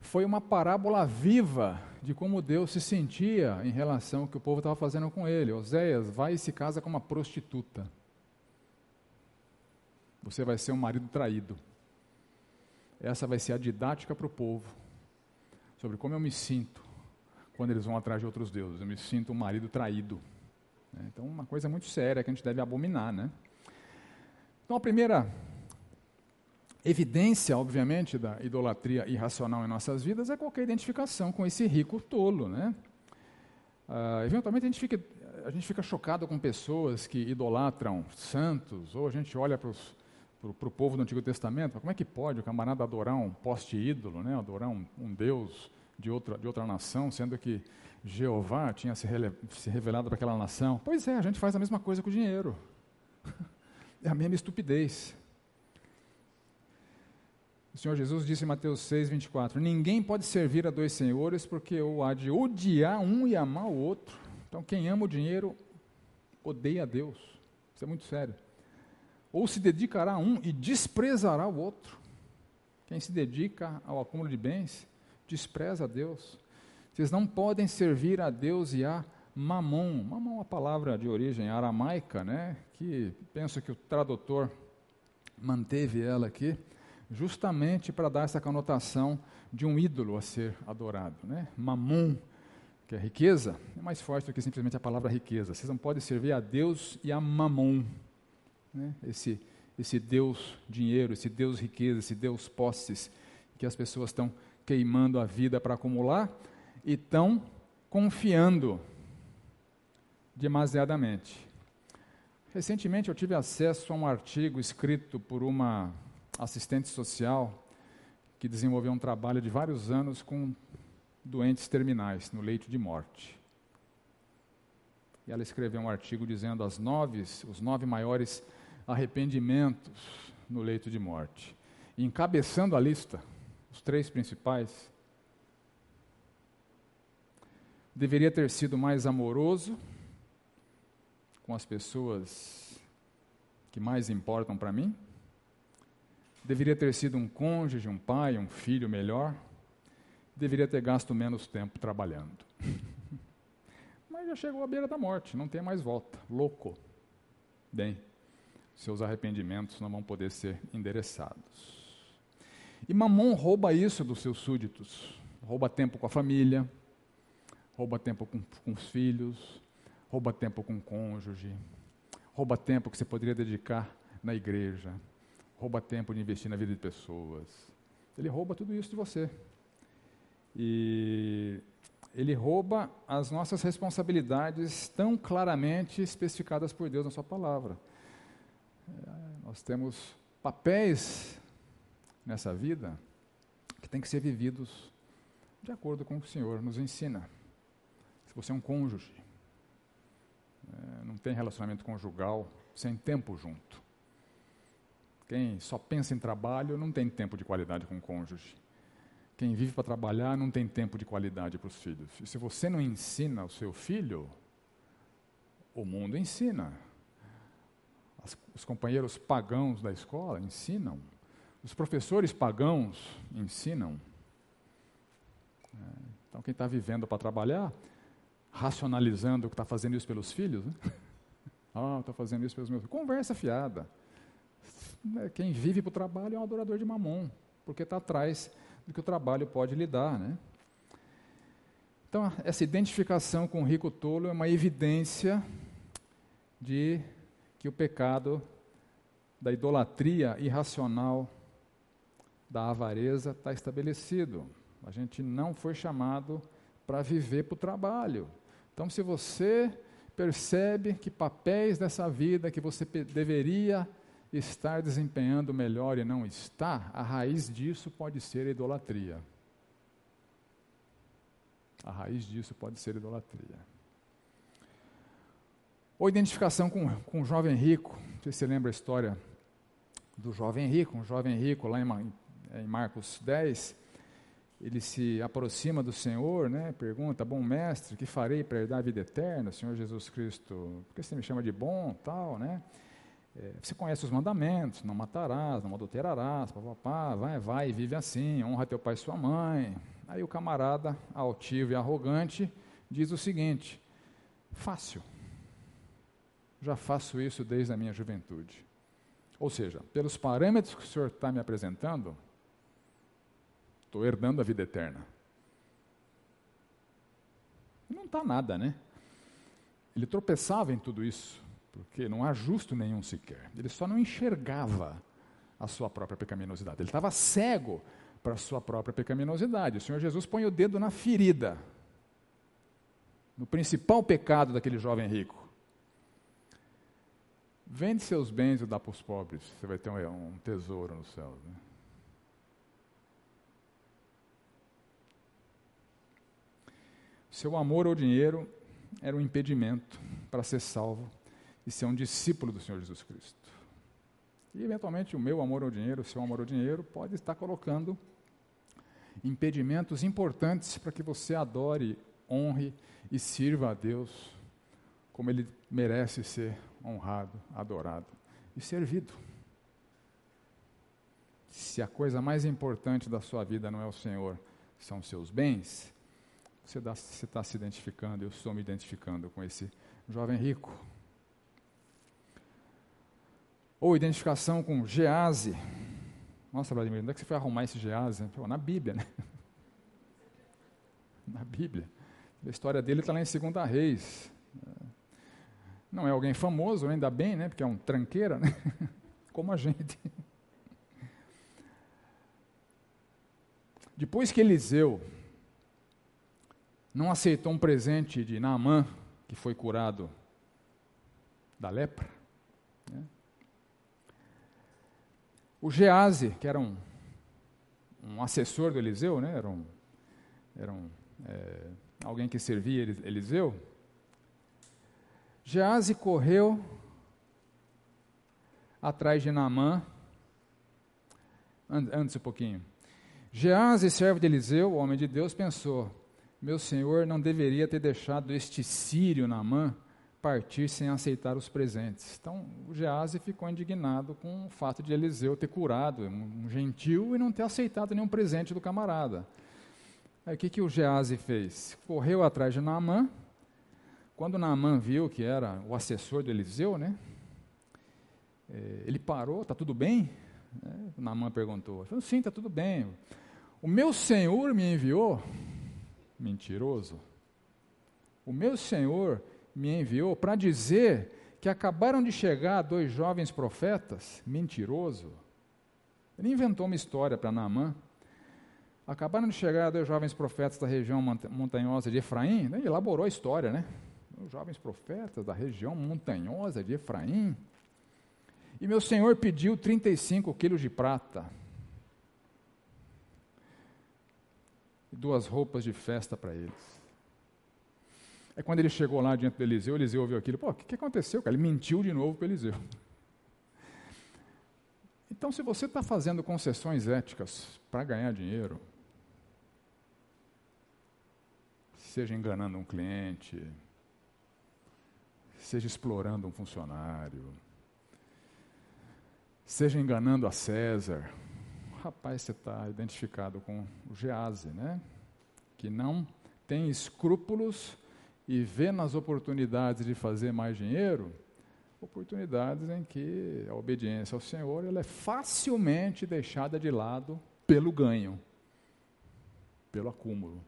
foi uma parábola viva de como Deus se sentia em relação ao que o povo estava fazendo com ele. Oséias vai e se casa com uma prostituta. Você vai ser um marido traído. Essa vai ser a didática para o povo sobre como eu me sinto quando eles vão atrás de outros deuses. Eu me sinto um marido traído. Então, uma coisa muito séria que a gente deve abominar, né? Então, a primeira evidência, obviamente, da idolatria irracional em nossas vidas é qualquer identificação com esse rico tolo, né? Uh, eventualmente a gente, fica, a gente fica chocado com pessoas que idolatram santos, ou a gente olha para o povo do Antigo Testamento, como é que pode o camarada adorar um poste ídolo, né? adorar um, um Deus de outra, de outra nação, sendo que Jeová tinha se, se revelado para aquela nação? Pois é, a gente faz a mesma coisa com o dinheiro. *laughs* É a mesma estupidez. O Senhor Jesus disse em Mateus 6, 24: Ninguém pode servir a dois senhores, porque ou há de odiar um e amar o outro. Então, quem ama o dinheiro, odeia a Deus. Isso é muito sério. Ou se dedicará a um e desprezará o outro. Quem se dedica ao acúmulo de bens, despreza a Deus. Vocês não podem servir a Deus e a mamon. Mamon é uma palavra de origem aramaica, né? Que penso que o tradutor manteve ela aqui, justamente para dar essa conotação de um ídolo a ser adorado, né? Mamon, que é riqueza, é mais forte do que simplesmente a palavra riqueza. Vocês não podem servir a Deus e a mamon, né? Esse esse Deus dinheiro, esse Deus riqueza, esse Deus posses, que as pessoas estão queimando a vida para acumular e estão confiando demasiadamente. Recentemente eu tive acesso a um artigo escrito por uma assistente social que desenvolveu um trabalho de vários anos com doentes terminais no leito de morte. E ela escreveu um artigo dizendo as nove, os nove maiores arrependimentos no leito de morte. E encabeçando a lista, os três principais, deveria ter sido mais amoroso com as pessoas que mais importam para mim? Deveria ter sido um cônjuge, um pai, um filho melhor? Deveria ter gasto menos tempo trabalhando. *laughs* Mas já chegou à beira da morte, não tem mais volta. Louco. Bem, seus arrependimentos não vão poder ser endereçados. E Mamon rouba isso dos seus súditos. Rouba tempo com a família, rouba tempo com, com os filhos, rouba tempo com o cônjuge, rouba tempo que você poderia dedicar na igreja, rouba tempo de investir na vida de pessoas. Ele rouba tudo isso de você. E ele rouba as nossas responsabilidades tão claramente especificadas por Deus na Sua palavra. Nós temos papéis nessa vida que têm que ser vividos de acordo com o que o Senhor nos ensina. Se você é um cônjuge, é, não tem relacionamento conjugal, sem tempo junto. Quem só pensa em trabalho não tem tempo de qualidade com o cônjuge. Quem vive para trabalhar não tem tempo de qualidade para os filhos. E se você não ensina o seu filho, o mundo ensina. Os companheiros pagãos da escola ensinam. Os professores pagãos ensinam. É, então, quem está vivendo para trabalhar, racionalizando que está fazendo isso pelos filhos, né? *laughs* ah, estou fazendo isso pelos meus filhos. Conversa fiada. É, quem vive para o trabalho é um adorador de mamon, porque está atrás do que o trabalho pode lhe dar. Né? Então, essa identificação com o rico tolo é uma evidência de que o pecado da idolatria irracional da avareza está estabelecido. A gente não foi chamado para viver para o trabalho. Então, se você percebe que papéis dessa vida que você deveria estar desempenhando melhor e não está, a raiz disso pode ser a idolatria. A raiz disso pode ser idolatria. Ou identificação com, com o jovem rico. Não sei se você lembra a história do jovem rico. Um jovem rico lá em em Marcos 10, ele se aproxima do Senhor, né, pergunta, bom mestre, que farei para herdar a vida eterna, Senhor Jesus Cristo, por que você me chama de bom, tal, né? É, você conhece os mandamentos, não matarás, não adulterarás, papapá, vai, vai, vive assim, honra teu pai e sua mãe. Aí o camarada, altivo e arrogante, diz o seguinte, fácil, já faço isso desde a minha juventude. Ou seja, pelos parâmetros que o Senhor está me apresentando, Estou herdando a vida eterna. Não está nada, né? Ele tropeçava em tudo isso, porque não há justo nenhum sequer. Ele só não enxergava a sua própria pecaminosidade. Ele estava cego para a sua própria pecaminosidade. O Senhor Jesus põe o dedo na ferida, no principal pecado daquele jovem rico. Vende seus bens e dá para os pobres, você vai ter um, um tesouro no céu. Né? Seu amor ao dinheiro era um impedimento para ser salvo e ser um discípulo do Senhor Jesus Cristo. E, eventualmente, o meu amor ao dinheiro, o seu amor ao dinheiro, pode estar colocando impedimentos importantes para que você adore, honre e sirva a Deus como ele merece ser honrado, adorado e servido. Se a coisa mais importante da sua vida não é o Senhor, são seus bens, você está se identificando, eu estou me identificando com esse jovem rico. Ou identificação com Gease. Nossa, Vladimir, onde é que você foi arrumar esse Gease? Na Bíblia, né? *laughs* Na Bíblia. A história dele está lá em 2 Reis. Não é alguém famoso, ainda bem, né? Porque é um tranqueira, né? *laughs* Como a gente. Depois que Eliseu não aceitou um presente de Naamã, que foi curado da lepra. Né? O Gease, que era um, um assessor do Eliseu, né? era, um, era um, é, alguém que servia Eliseu, Gease correu atrás de Naamã, antes um pouquinho. Gease, servo de Eliseu, o homem de Deus, pensou: meu senhor não deveria ter deixado este sírio Naamã partir sem aceitar os presentes. Então, o Gease ficou indignado com o fato de Eliseu ter curado um gentil e não ter aceitado nenhum presente do camarada. Aí o que, que o Gease fez? Correu atrás de Naamã. Quando Naamã viu que era o assessor de Eliseu, né? É, ele parou, está tudo bem? É, Naamã perguntou. Ele falou, sim, está tudo bem. O meu senhor me enviou, mentiroso. O meu senhor me enviou para dizer que acabaram de chegar dois jovens profetas, mentiroso. Ele inventou uma história para Naamã. Acabaram de chegar dois jovens profetas da região montanhosa de Efraim, ele elaborou a história, né? Os jovens profetas da região montanhosa de Efraim. E meu senhor pediu 35 quilos de prata e duas roupas de festa para eles. É quando ele chegou lá diante do Eliseu, Eliseu ouviu aquilo. Pô, o que, que aconteceu, cara? Ele mentiu de novo para Eliseu. *laughs* Então, se você está fazendo concessões éticas para ganhar dinheiro, seja enganando um cliente, seja explorando um funcionário, seja enganando a César, rapaz, você está identificado com o Gease, né? Que não tem escrúpulos e vê nas oportunidades de fazer mais dinheiro, oportunidades em que a obediência ao Senhor ela é facilmente deixada de lado pelo ganho, pelo acúmulo,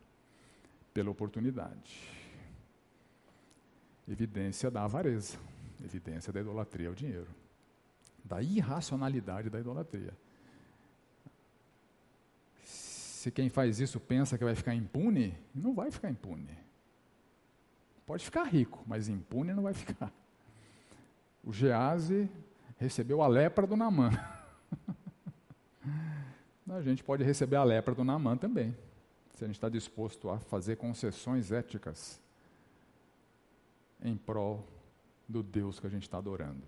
pela oportunidade. Evidência da avareza, evidência da idolatria ao dinheiro, da irracionalidade da idolatria. Se quem faz isso pensa que vai ficar impune, não vai ficar impune. Pode ficar rico, mas impune não vai ficar. O Gease recebeu a lepra do Namã. *laughs* a gente pode receber a lepra do Namã também, se a gente está disposto a fazer concessões éticas em prol do Deus que a gente está adorando.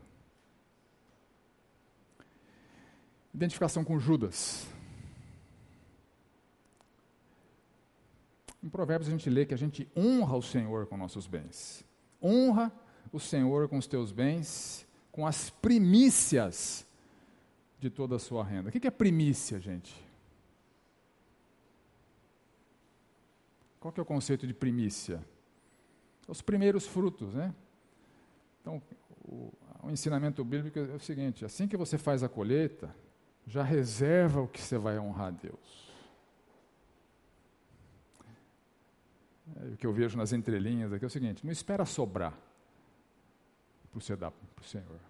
Identificação com Judas. Em Provérbios a gente lê que a gente honra o Senhor com nossos bens. Honra o Senhor com os teus bens, com as primícias de toda a sua renda. O que é primícia, gente? Qual que é o conceito de primícia? Os primeiros frutos, né? Então, o, o ensinamento bíblico é o seguinte: assim que você faz a colheita, já reserva o que você vai honrar a Deus. É, o que eu vejo nas entrelinhas aqui é o seguinte: não espera sobrar para você dar para o Senhor.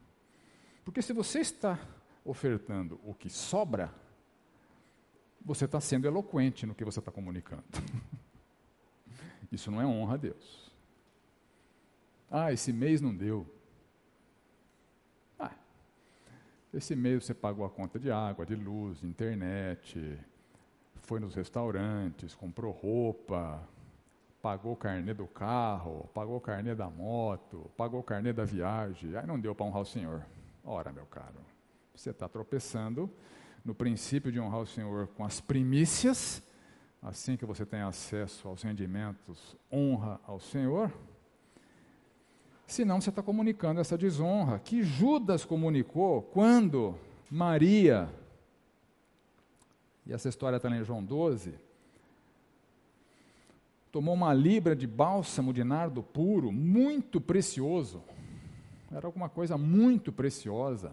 Porque se você está ofertando o que sobra, você está sendo eloquente no que você está comunicando. *laughs* Isso não é honra a Deus. Ah, esse mês não deu. Ah, esse mês você pagou a conta de água, de luz, de internet, foi nos restaurantes, comprou roupa, pagou o carnê do carro, pagou o carnê da moto, pagou o carnê da viagem, aí não deu para honrar o Senhor. Ora, meu caro, você está tropeçando no princípio de honrar o Senhor com as primícias, assim que você tem acesso aos rendimentos, honra ao Senhor. Senão você está comunicando essa desonra que Judas comunicou quando Maria, e essa história está em João 12, tomou uma libra de bálsamo de nardo puro, muito precioso. Era alguma coisa muito preciosa.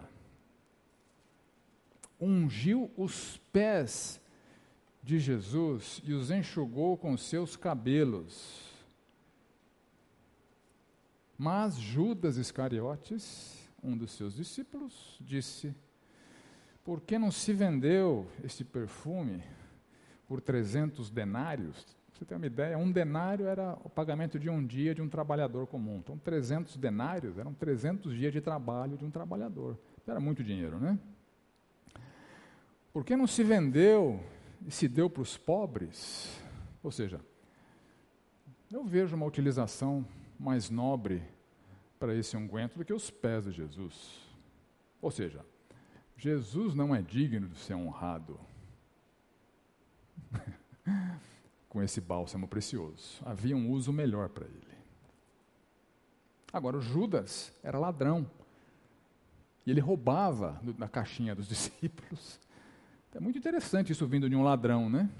Ungiu os pés de Jesus e os enxugou com seus cabelos. Mas Judas Iscariotes, um dos seus discípulos, disse: Por que não se vendeu este perfume por trezentos denários? você ter uma ideia, um denário era o pagamento de um dia de um trabalhador comum. Então, 300 denários eram 300 dias de trabalho de um trabalhador. Era muito dinheiro, né? Por que não se vendeu e se deu para os pobres? Ou seja, eu vejo uma utilização mais nobre para esse unguento do que os pés de Jesus. Ou seja, Jesus não é digno de ser honrado. *laughs* com esse bálsamo precioso. Havia um uso melhor para ele. Agora, o Judas era ladrão. E ele roubava na caixinha dos *laughs* discípulos. É muito interessante isso vindo de um ladrão, né?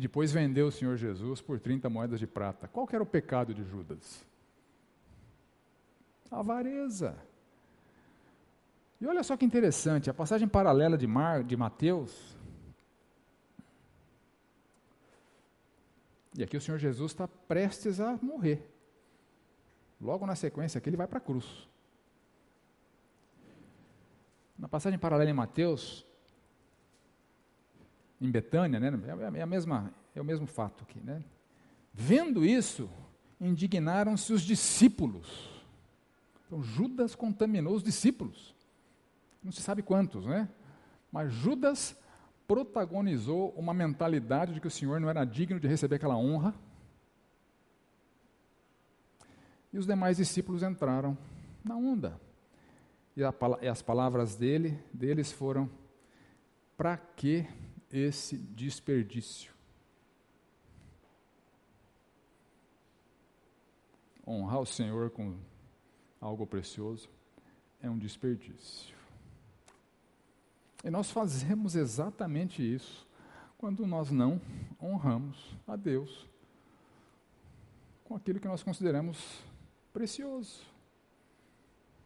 Que depois vendeu o Senhor Jesus por 30 moedas de prata. Qual era o pecado de Judas? Avareza. E olha só que interessante, a passagem paralela de, Mar, de Mateus. E aqui o Senhor Jesus está prestes a morrer. Logo na sequência aqui ele vai para a cruz. Na passagem paralela em Mateus, em Betânia, né, é, a mesma, é o mesmo fato aqui. Né? Vendo isso, indignaram-se os discípulos. Então Judas contaminou os discípulos. Não se sabe quantos, né? Mas Judas protagonizou uma mentalidade de que o Senhor não era digno de receber aquela honra. E os demais discípulos entraram na onda. E, a, e as palavras dele, deles foram: para que esse desperdício? Honrar o Senhor com algo precioso é um desperdício. E nós fazemos exatamente isso quando nós não honramos a Deus com aquilo que nós consideramos precioso.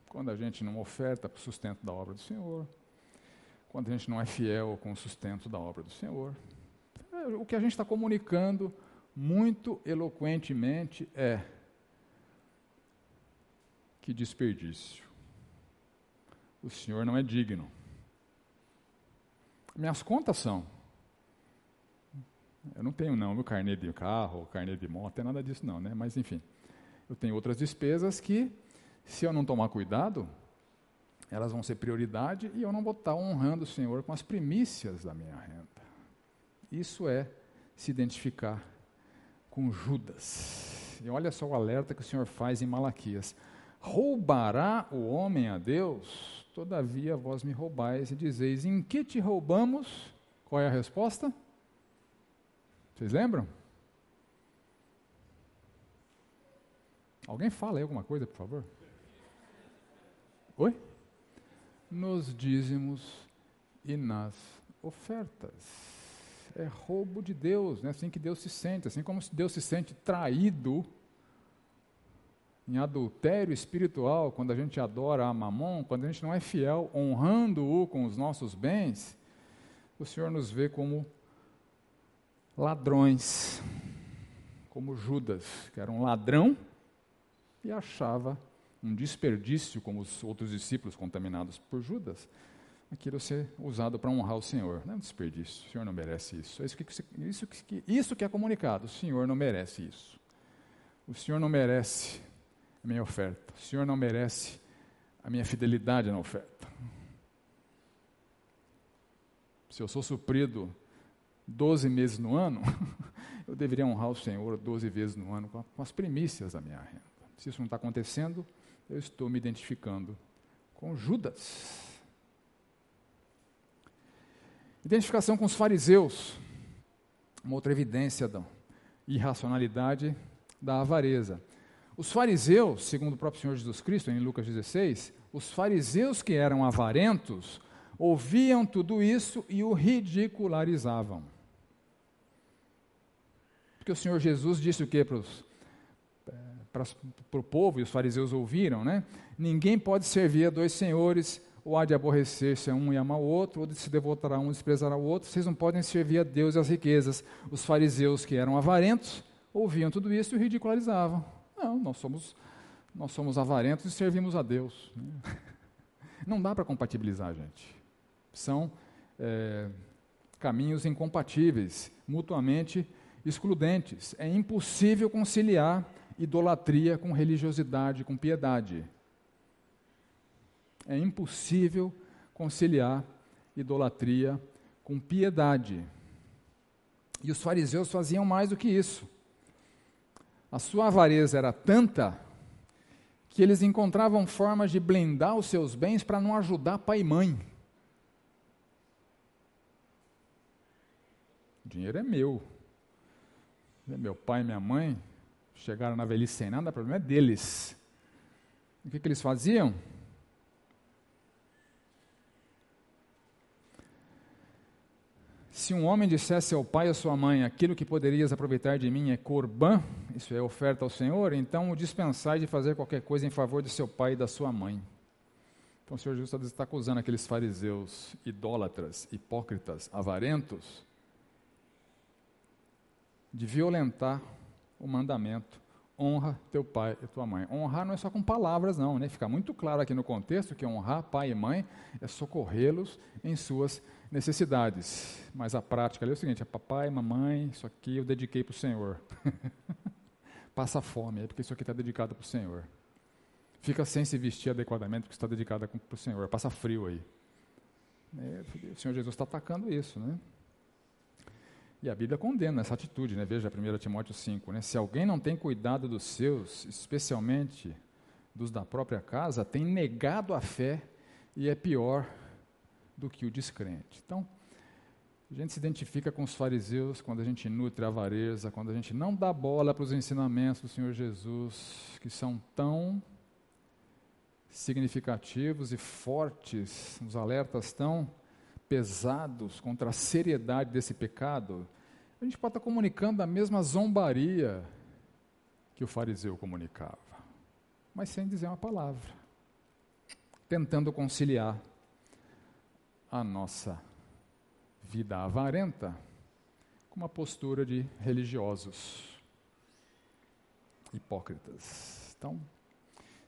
Quando a gente não oferta para o sustento da obra do Senhor, quando a gente não é fiel com o sustento da obra do Senhor. É, o que a gente está comunicando muito eloquentemente é que desperdício. O Senhor não é digno. Minhas contas são. Eu não tenho não, meu carnê de carro, carnê de moto, não nada disso não, né? Mas enfim, eu tenho outras despesas que, se eu não tomar cuidado, elas vão ser prioridade e eu não vou estar honrando o Senhor com as primícias da minha renda. Isso é se identificar com Judas. E olha só o alerta que o Senhor faz em Malaquias: Roubará o homem a Deus? Todavia vós me roubais e dizeis: Em que te roubamos? Qual é a resposta? Vocês lembram? Alguém fala aí alguma coisa, por favor? Oi? Nos dízimos e nas ofertas. É roubo de Deus, é assim que Deus se sente, assim como Deus se sente traído em adultério espiritual, quando a gente adora a mamon, quando a gente não é fiel, honrando-o com os nossos bens, o Senhor nos vê como ladrões, como Judas, que era um ladrão e achava um desperdício, como os outros discípulos contaminados por Judas, aquilo ser usado para honrar o Senhor. Não é um desperdício, o Senhor não merece isso. É isso que, isso, que, isso que é comunicado, o Senhor não merece isso. O Senhor não merece a minha oferta. O Senhor não merece a minha fidelidade na oferta. Se eu sou suprido 12 meses no ano, *laughs* eu deveria honrar o Senhor 12 vezes no ano com as primícias da minha renda. Se isso não está acontecendo, eu estou me identificando com Judas. Identificação com os fariseus, uma outra evidência da irracionalidade da avareza. Os fariseus, segundo o próprio Senhor Jesus Cristo, em Lucas 16, os fariseus que eram avarentos ouviam tudo isso e o ridicularizavam. Porque o Senhor Jesus disse o que para, para o povo, e os fariseus ouviram, né? Ninguém pode servir a dois senhores, ou há de aborrecer-se a um e amar o outro, ou de se devotar a um e desprezar ao outro. Vocês não podem servir a Deus e as riquezas. Os fariseus que eram avarentos ouviam tudo isso e ridicularizavam. Não, nós somos, nós somos avarentos e servimos a Deus. Né? *laughs* Não dá para compatibilizar, gente. São é, caminhos incompatíveis, mutuamente excludentes. É impossível conciliar idolatria com religiosidade, com piedade. É impossível conciliar idolatria com piedade. E os fariseus faziam mais do que isso. A sua avareza era tanta que eles encontravam formas de blindar os seus bens para não ajudar pai e mãe. O dinheiro é meu. Meu pai e minha mãe chegaram na velhice sem nada, o problema é deles. O que, que eles faziam? Se um homem dissesse ao pai e à sua mãe, aquilo que poderias aproveitar de mim é corbã, isso é oferta ao Senhor, então o dispensai de fazer qualquer coisa em favor de seu pai e da sua mãe. Então o Senhor Jesus está acusando aqueles fariseus idólatras, hipócritas, avarentos, de violentar o mandamento honra teu pai e tua mãe. Honrar não é só com palavras, não, né? Fica muito claro aqui no contexto que honrar pai e mãe é socorrê-los em suas necessidades. Mas a prática ali é o seguinte: é papai, mamãe, isso aqui eu dediquei para o Senhor. *laughs* Passa fome, é porque isso aqui está dedicado para o Senhor. Fica sem se vestir adequadamente porque está dedicado para o Senhor. Passa frio aí. É, o Senhor Jesus está atacando isso, né? E a Bíblia condena essa atitude, né? Veja 1 Timóteo 5, né? Se alguém não tem cuidado dos seus, especialmente dos da própria casa, tem negado a fé e é pior do que o descrente. Então, a gente se identifica com os fariseus quando a gente nutre a avareza, quando a gente não dá bola para os ensinamentos do Senhor Jesus, que são tão significativos e fortes, os alertas tão pesados contra a seriedade desse pecado, a gente pode estar comunicando a mesma zombaria que o fariseu comunicava, mas sem dizer uma palavra, tentando conciliar a nossa vida avarenta com uma postura de religiosos hipócritas. Então,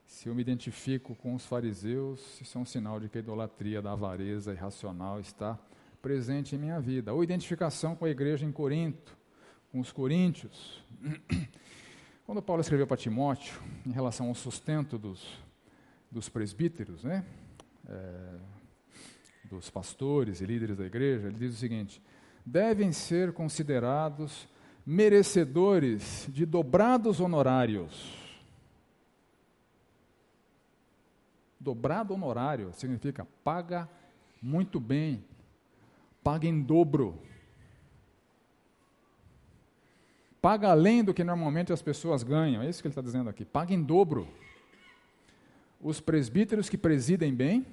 se eu me identifico com os fariseus, isso é um sinal de que a idolatria da avareza irracional está presente em minha vida. Ou identificação com a igreja em Corinto, com os coríntios. *clears throat* Quando Paulo escreveu para Timóteo, em relação ao sustento dos, dos presbíteros, né? É, dos pastores e líderes da igreja, ele diz o seguinte: devem ser considerados merecedores de dobrados honorários Dobrado honorário significa paga muito bem, paga em dobro. Paga além do que normalmente as pessoas ganham, é isso que ele está dizendo aqui, paga em dobro. Os presbíteros que presidem bem,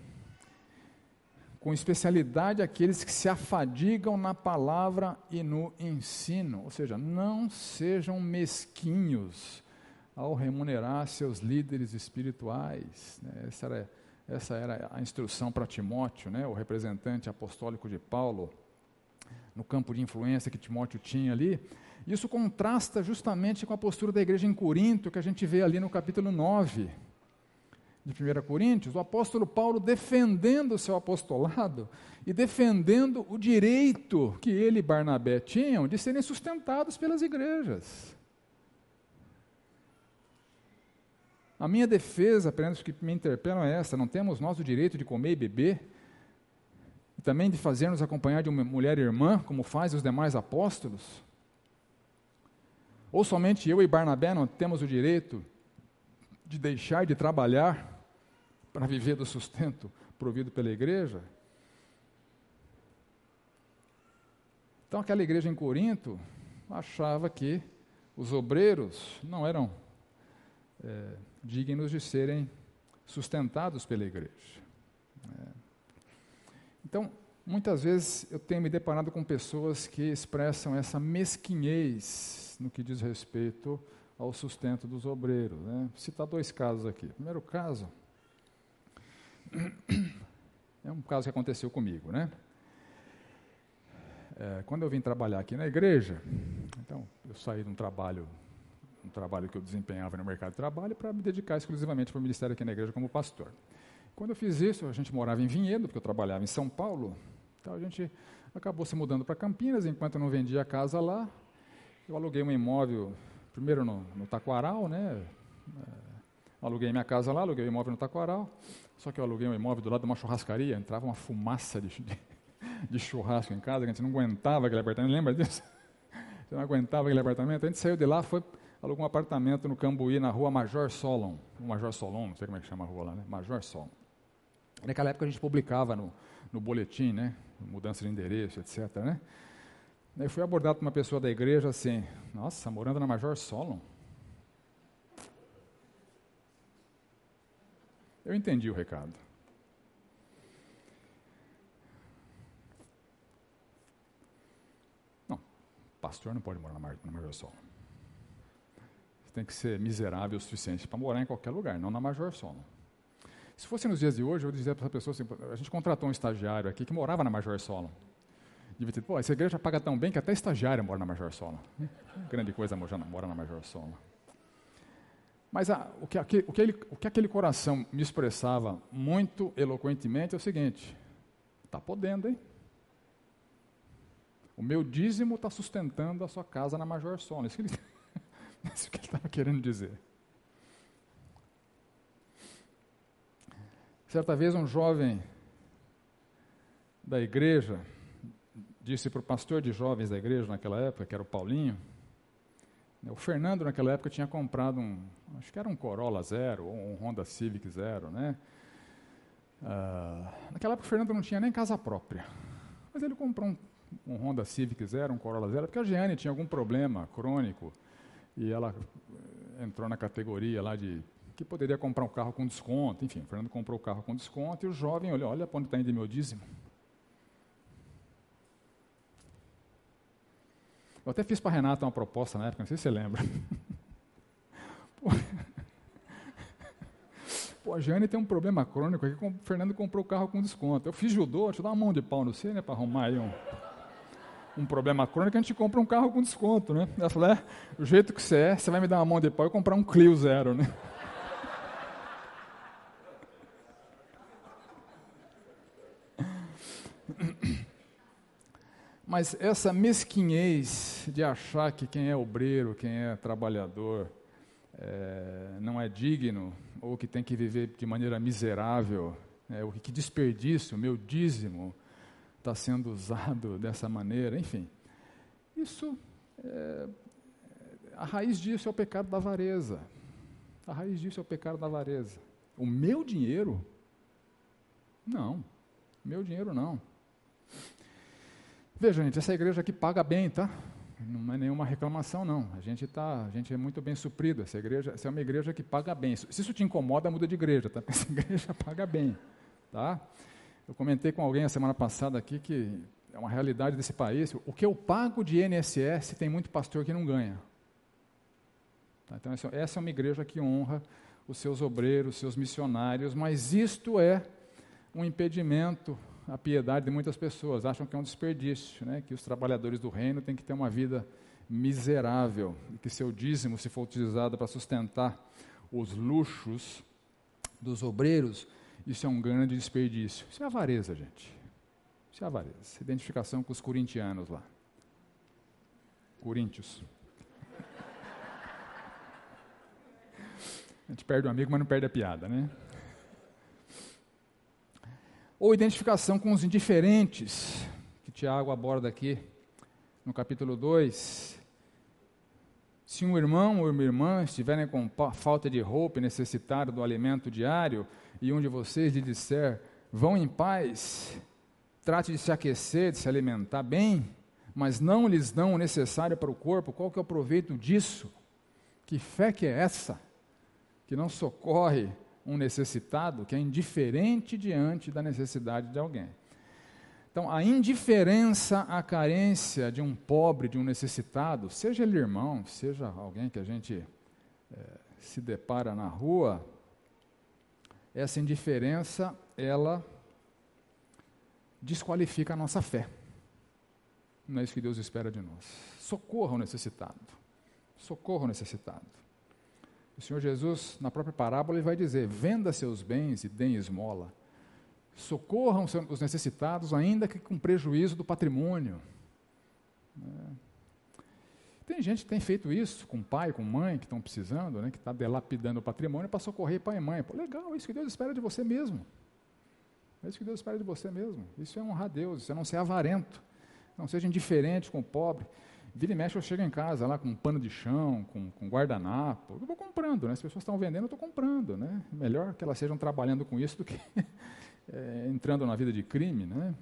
com especialidade aqueles que se afadigam na palavra e no ensino, ou seja, não sejam mesquinhos ao remunerar seus líderes espirituais. Né? Essa, era, essa era a instrução para Timóteo, né? o representante apostólico de Paulo, no campo de influência que Timóteo tinha ali. Isso contrasta justamente com a postura da igreja em Corinto, que a gente vê ali no capítulo 9 de 1 Coríntios, o apóstolo Paulo defendendo o seu apostolado e defendendo o direito que ele e Barnabé tinham de serem sustentados pelas igrejas. A minha defesa perante os que me interpelam é essa: não temos nós o direito de comer e beber, e também de fazer-nos acompanhar de uma mulher irmã, como fazem os demais apóstolos? Ou somente eu e Barnabé não temos o direito de deixar de trabalhar para viver do sustento provido pela igreja? Então, aquela igreja em Corinto achava que os obreiros não eram é, dignos de serem sustentados pela igreja. É. Então, muitas vezes eu tenho me deparado com pessoas que expressam essa mesquinhez no que diz respeito ao sustento dos obreiros. Né? Vou citar dois casos aqui. Primeiro caso *coughs* é um caso que aconteceu comigo, né? É, quando eu vim trabalhar aqui na igreja, então eu saí de um trabalho um trabalho que eu desempenhava no mercado de trabalho para me dedicar exclusivamente para o ministério aqui na igreja como pastor. Quando eu fiz isso, a gente morava em Vinhedo, porque eu trabalhava em São Paulo, então a gente acabou se mudando para Campinas, enquanto eu não vendia a casa lá, eu aluguei um imóvel, primeiro no, no Taquaral, né? É, aluguei minha casa lá, aluguei um imóvel no Taquaral, só que eu aluguei um imóvel do lado de uma churrascaria, entrava uma fumaça de, de, de churrasco em casa, que a gente não aguentava aquele apartamento, lembra disso? *laughs* Você não aguentava aquele apartamento, a gente saiu de lá, foi alugou um apartamento no Cambuí, na rua Major Solon. Major Solon, não sei como é que chama a rua lá, né? Major Solon. Naquela época a gente publicava no, no boletim, né? Mudança de endereço, etc. Né? Eu fui abordado por uma pessoa da igreja assim: Nossa, morando na Major Solon? Eu entendi o recado. Não, pastor não pode morar na Major Solon. Tem que ser miserável o suficiente para morar em qualquer lugar, não na Major Solon. Se fosse nos dias de hoje, eu dizer para essa pessoa assim, a gente contratou um estagiário aqui que morava na Major Solon. Devia ter, pô, essa igreja paga tão bem que até estagiário mora na Major Solon. *laughs* Grande coisa mora na Major Solon. Mas o, que, o, que ele, o que aquele coração me expressava muito eloquentemente é o seguinte: está podendo, hein? O meu dízimo está sustentando a sua casa na Major Solon. Isso que ele, isso que ele estava querendo dizer. Certa vez, um jovem da igreja disse para o pastor de jovens da igreja naquela época, que era o Paulinho, né, o Fernando naquela época tinha comprado um, acho que era um Corolla Zero ou um Honda Civic Zero, né? Uh, naquela época o Fernando não tinha nem casa própria, mas ele comprou um, um Honda Civic Zero, um Corolla Zero, porque a Giane tinha algum problema crônico e ela entrou na categoria lá de que poderia comprar um carro com desconto. Enfim, o Fernando comprou o carro com desconto e o jovem olha, olha para onde está indo meu dízimo. Eu até fiz para a Renata uma proposta na época, não sei se você lembra. *laughs* Pô, *laughs* Pô a Jane tem um problema crônico aqui, o Fernando comprou o carro com desconto. Eu fiz judô, deixa eu dar uma mão de pau no você, né, para arrumar aí um, um problema crônico, a gente compra um carro com desconto, né? Ela falou, é, o jeito que você é, você vai me dar uma mão de pau e comprar um Clio zero, né? *laughs* Mas essa mesquinhez de achar que quem é obreiro, quem é trabalhador, é, não é digno, ou que tem que viver de maneira miserável, é, o que desperdício, meu dízimo está sendo usado *laughs* dessa maneira, enfim. Isso, é, a raiz disso é o pecado da avareza. A raiz disso é o pecado da avareza. O meu dinheiro? Não. Meu dinheiro não. Veja, gente, essa igreja aqui paga bem, tá? Não é nenhuma reclamação, não. A gente, tá, a gente é muito bem suprido. Essa, igreja, essa é uma igreja que paga bem. Se isso te incomoda, muda de igreja, tá? *laughs* Essa igreja paga bem, tá? Eu comentei com alguém a semana passada aqui que é uma realidade desse país. O que eu pago de INSS tem muito pastor que não ganha. Tá? Então, essa é uma igreja que honra os seus obreiros, os seus missionários, mas isto é um impedimento a piedade de muitas pessoas, acham que é um desperdício, né? que os trabalhadores do reino têm que ter uma vida miserável, e que seu dízimo, se for utilizado para sustentar os luxos dos obreiros, isso é um grande desperdício. Isso é avareza, gente. Isso é avareza. Identificação com os corintianos lá. Coríntios. A gente perde o amigo, mas não perde a piada, né? ou identificação com os indiferentes, que Tiago aborda aqui no capítulo 2. Se um irmão ou uma irmã estiverem com falta de roupa e necessitado do alimento diário, e um de vocês lhe disser, vão em paz, trate de se aquecer, de se alimentar bem, mas não lhes dão o necessário para o corpo, qual que é o proveito disso? Que fé que é essa? Que não socorre um necessitado que é indiferente diante da necessidade de alguém. Então, a indiferença à carência de um pobre, de um necessitado, seja ele irmão, seja alguém que a gente é, se depara na rua, essa indiferença, ela desqualifica a nossa fé. Não é isso que Deus espera de nós. Socorra o necessitado. Socorra o necessitado. O Senhor Jesus, na própria parábola, ele vai dizer: venda seus bens e dê esmola. Socorram os necessitados, ainda que com prejuízo do patrimônio. É. Tem gente que tem feito isso com pai, com mãe, que estão precisando, né, que está delapidando o patrimônio para socorrer pai e mãe. Pô, legal, isso que Deus espera de você mesmo. É isso que Deus espera de você mesmo. Isso é honrar Deus, isso é não ser avarento. Não seja indiferente com o pobre. Vira e mexe, eu chego em casa lá com um pano de chão, com, com guardanapo. Eu vou comprando, né? As pessoas estão vendendo, eu estou comprando, né? Melhor que elas sejam trabalhando com isso do que é, *laughs* entrando na vida de crime, né?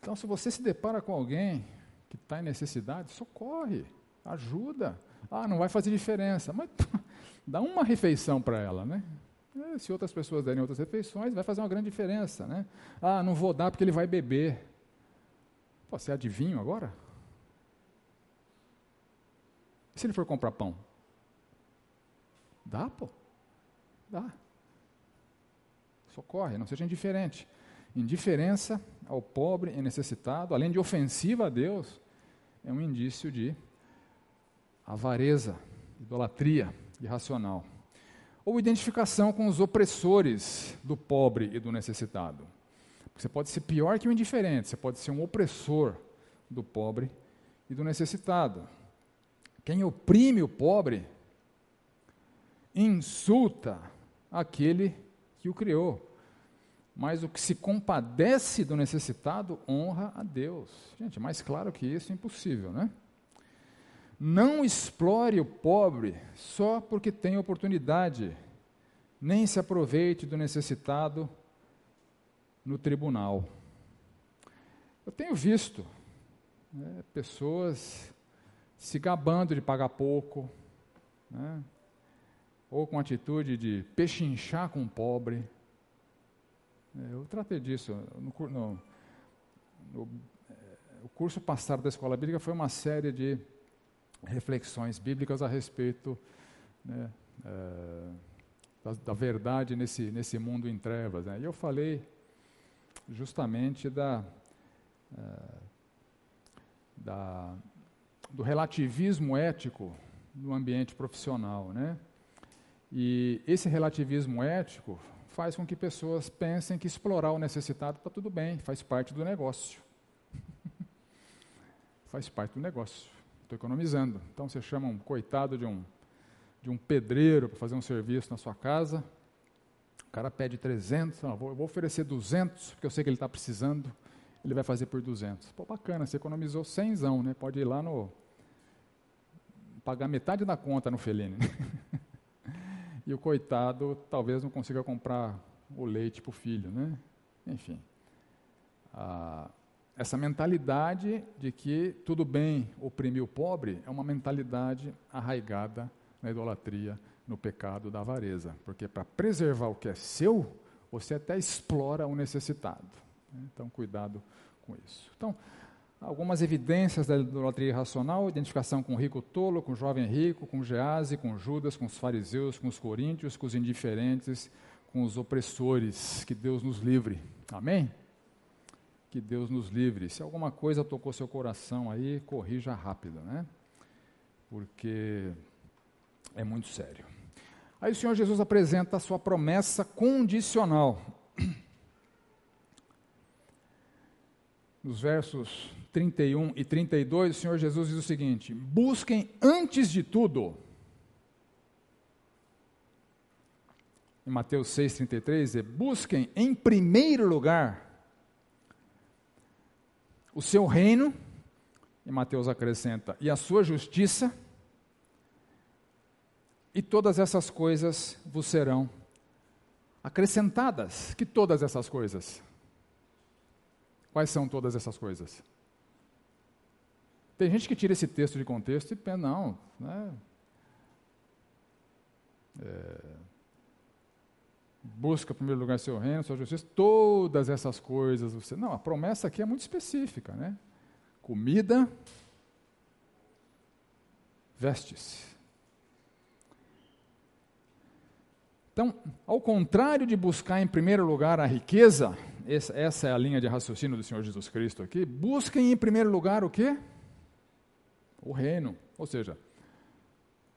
Então, se você se depara com alguém que está em necessidade, socorre, ajuda. Ah, não vai fazer diferença, mas *laughs* dá uma refeição para ela, né? É, se outras pessoas derem outras refeições, vai fazer uma grande diferença, né? Ah, não vou dar porque ele vai beber. Pô, você é adivinho agora? E se ele for comprar pão? Dá, pô. Dá. Socorre, não seja indiferente. Indiferença ao pobre e necessitado, além de ofensiva a Deus, é um indício de avareza, idolatria irracional. Ou identificação com os opressores do pobre e do necessitado. Você pode ser pior que o indiferente, você pode ser um opressor do pobre e do necessitado. Quem oprime o pobre insulta aquele que o criou. Mas o que se compadece do necessitado honra a Deus. Gente, mais claro que isso é impossível, né? Não explore o pobre só porque tem oportunidade, nem se aproveite do necessitado no tribunal. Eu tenho visto né, pessoas se gabando de pagar pouco, né, ou com atitude de pechinchar com o pobre. É, eu tratei disso no, no, no é, o curso passado da escola bíblica foi uma série de reflexões bíblicas a respeito né, é, da, da, verdade nesse, nesse mundo em trevas. Né? E eu falei justamente da, é, da, do relativismo ético no ambiente profissional. Né? E esse relativismo ético faz com que pessoas pensem que explorar o necessitado está tudo bem, faz parte do negócio. *laughs* faz parte do negócio. Estou economizando. Então você chama um coitado de um, de um pedreiro para fazer um serviço na sua casa. O cara pede 300, não, vou, vou oferecer 200, porque eu sei que ele está precisando. Ele vai fazer por 200. Pô, bacana, você economizou 100, né? Pode ir lá no. pagar metade da conta no Feline. *laughs* e o coitado talvez não consiga comprar o leite para o filho, né? Enfim, ah, essa mentalidade de que tudo bem oprimir o pobre é uma mentalidade arraigada na idolatria, no pecado da avareza, porque para preservar o que é seu, você até explora o necessitado. Né? Então, cuidado com isso. Então, algumas evidências da idolatria irracional, identificação com o rico tolo, com o jovem rico, com Gease, com Judas, com os fariseus, com os coríntios, com os indiferentes, com os opressores. Que Deus nos livre. Amém? Que Deus nos livre. Se alguma coisa tocou seu coração aí, corrija rápido, né? Porque é muito sério. Aí o Senhor Jesus apresenta a sua promessa condicional. Nos versos 31 e 32, o Senhor Jesus diz o seguinte: busquem antes de tudo. Em Mateus 6,33, é busquem em primeiro lugar o seu reino, e Mateus acrescenta, e a sua justiça, e todas essas coisas vos serão acrescentadas. Que todas essas coisas? Quais são todas essas coisas? Tem gente que tira esse texto de contexto e pensa, não, né? É, busca em primeiro lugar seu reino, sua justiça, todas essas coisas. Você, não, a promessa aqui é muito específica, né? Comida, vestes. Então, ao contrário de buscar em primeiro lugar a riqueza, essa, é a linha de raciocínio do Senhor Jesus Cristo aqui, busquem em primeiro lugar o quê? o reino. Ou seja,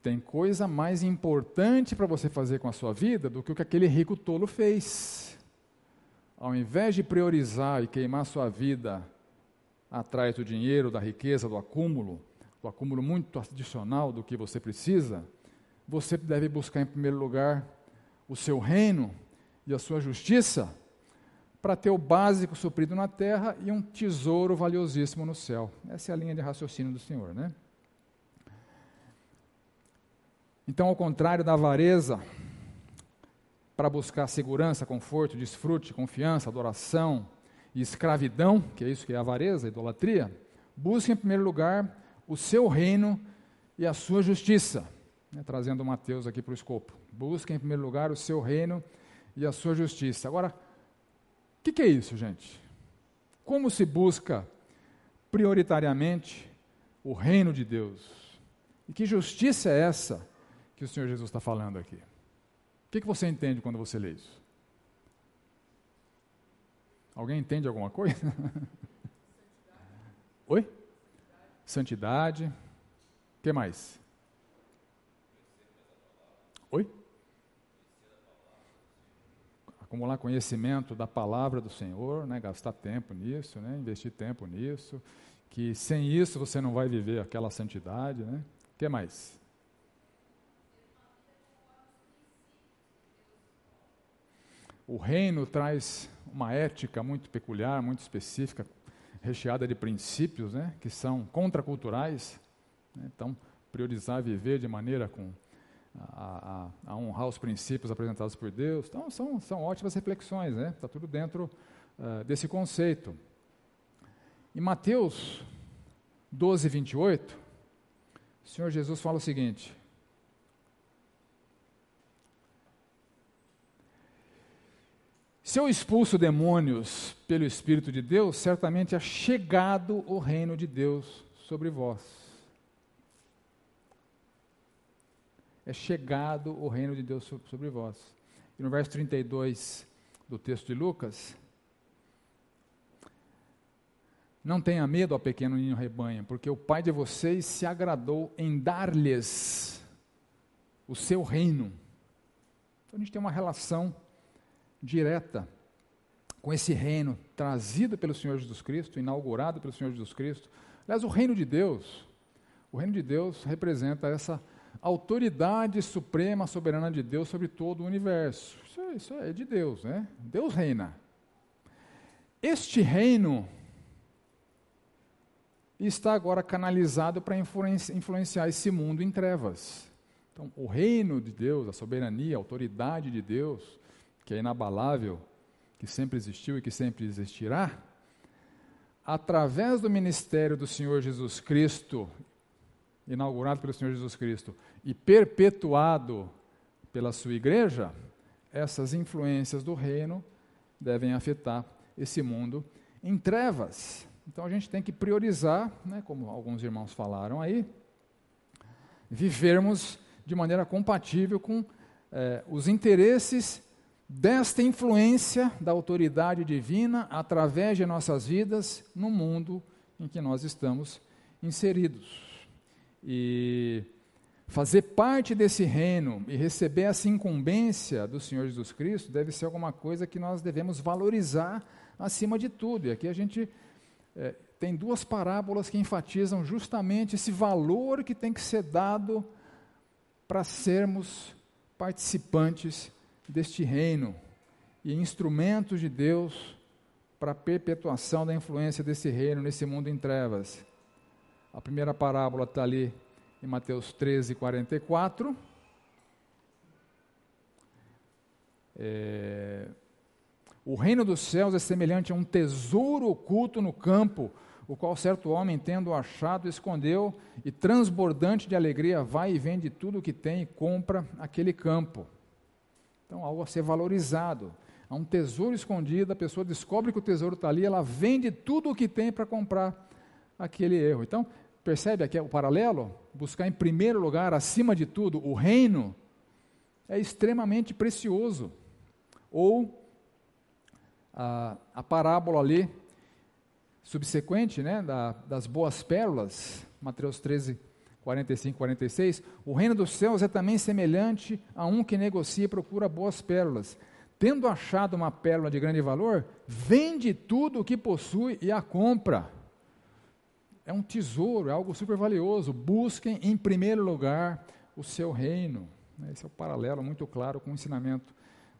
tem coisa mais importante para você fazer com a sua vida do que o que aquele rico tolo fez. Ao invés de priorizar e queimar sua vida atrás do dinheiro, da riqueza, do acúmulo, do acúmulo muito adicional do que você precisa, você deve buscar em primeiro lugar o seu reino e a sua justiça para ter o básico suprido na terra e um tesouro valiosíssimo no céu. Essa é a linha de raciocínio do Senhor, né? Então, ao contrário da avareza, para buscar segurança, conforto, desfrute, confiança, adoração e escravidão, que é isso que é avareza, idolatria, busque em primeiro lugar o seu reino e a sua justiça. Né, trazendo Mateus aqui para o escopo. Busque em primeiro lugar o seu reino e a sua justiça. Agora, que, que é isso, gente? Como se busca prioritariamente o reino de Deus? E que justiça é essa que o Senhor Jesus está falando aqui? O que, que você entende quando você lê isso? Alguém entende alguma coisa? *laughs* Oi? Santidade. O que mais? Oi? Acumular conhecimento da palavra do Senhor, né? gastar tempo nisso, né? investir tempo nisso. Que sem isso você não vai viver aquela santidade. Né? O que mais? O reino traz uma ética muito peculiar, muito específica, recheada de princípios né, que são contraculturais. Né, então, priorizar viver de maneira com a, a, a, honrar os princípios apresentados por Deus. Então, são, são ótimas reflexões, né? Está tudo dentro uh, desse conceito. Em Mateus 12, 28, o Senhor Jesus fala o seguinte: Se eu expulso demônios pelo Espírito de Deus, certamente é chegado o reino de Deus sobre vós. É chegado o reino de Deus sobre vós. E no verso 32 do texto de Lucas, não tenha medo, ó pequeno ninho rebanho, porque o Pai de vocês se agradou em dar-lhes o seu reino. Então a gente tem uma relação direta com esse reino trazido pelo Senhor Jesus Cristo, inaugurado pelo Senhor Jesus Cristo. Aliás, o reino de Deus, o reino de Deus representa essa autoridade suprema, soberana de Deus sobre todo o universo. Isso é, isso é de Deus, né? Deus reina. Este reino está agora canalizado para influenciar esse mundo em trevas. Então, o reino de Deus, a soberania, a autoridade de Deus, que é inabalável, que sempre existiu e que sempre existirá, através do ministério do Senhor Jesus Cristo, inaugurado pelo Senhor Jesus Cristo e perpetuado pela sua igreja, essas influências do reino devem afetar esse mundo em trevas. Então a gente tem que priorizar, né, como alguns irmãos falaram aí, vivermos de maneira compatível com eh, os interesses desta influência da autoridade divina através de nossas vidas no mundo em que nós estamos inseridos. E fazer parte desse reino e receber essa incumbência do Senhor Jesus Cristo deve ser alguma coisa que nós devemos valorizar acima de tudo. E aqui a gente é, tem duas parábolas que enfatizam justamente esse valor que tem que ser dado para sermos participantes deste reino e instrumentos de Deus para a perpetuação da influência desse reino nesse mundo em trevas. A primeira parábola está ali em Mateus 13, 44. É, o reino dos céus é semelhante a um tesouro oculto no campo, o qual certo homem, tendo achado, escondeu, e transbordante de alegria, vai e vende tudo o que tem e compra aquele campo. Então, algo a ser valorizado. Há um tesouro escondido, a pessoa descobre que o tesouro está ali, ela vende tudo o que tem para comprar aquele erro. Então, percebe aqui o paralelo? Buscar em primeiro lugar, acima de tudo, o reino é extremamente precioso. Ou a, a parábola ali, subsequente, né, da, das boas pérolas, Mateus 13, 45, 46, o reino dos céus é também semelhante a um que negocia e procura boas pérolas. Tendo achado uma pérola de grande valor, vende tudo o que possui e a compra. É um tesouro, é algo super valioso. Busquem em primeiro lugar o seu reino. Esse é o paralelo muito claro com o ensinamento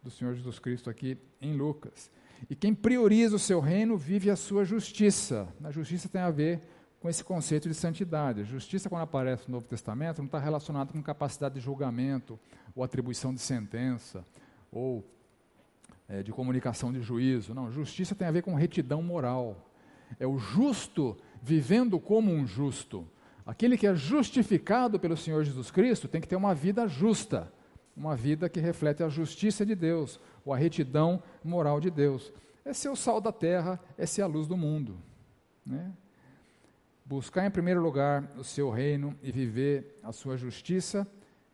do Senhor Jesus Cristo aqui em Lucas. E quem prioriza o seu reino vive a sua justiça. A justiça tem a ver com esse conceito de santidade. A justiça, quando aparece no Novo Testamento, não está relacionada com capacidade de julgamento, ou atribuição de sentença, ou é, de comunicação de juízo. Não, justiça tem a ver com retidão moral. É o justo vivendo como um justo. Aquele que é justificado pelo Senhor Jesus Cristo tem que ter uma vida justa, uma vida que reflete a justiça de Deus, ou a retidão moral de Deus. É ser o sal da terra, é ser a luz do mundo. Né? Buscar em primeiro lugar o seu reino e viver a sua justiça,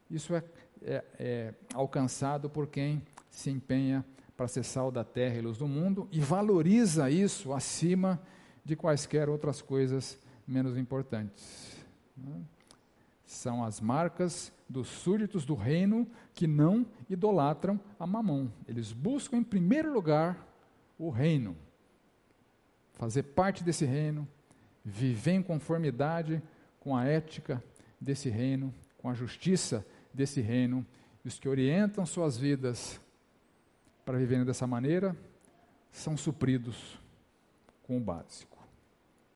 isso é, é, é alcançado por quem se empenha para ser sal da terra e luz do mundo e valoriza isso acima de quaisquer outras coisas menos importantes. Né? São as marcas dos súditos do reino que não idolatram a mamão. Eles buscam em primeiro lugar o reino, fazer parte desse reino, viver em conformidade com a ética desse reino, com a justiça desse reino, e os que orientam suas vidas para viverem dessa maneira são supridos com o básico.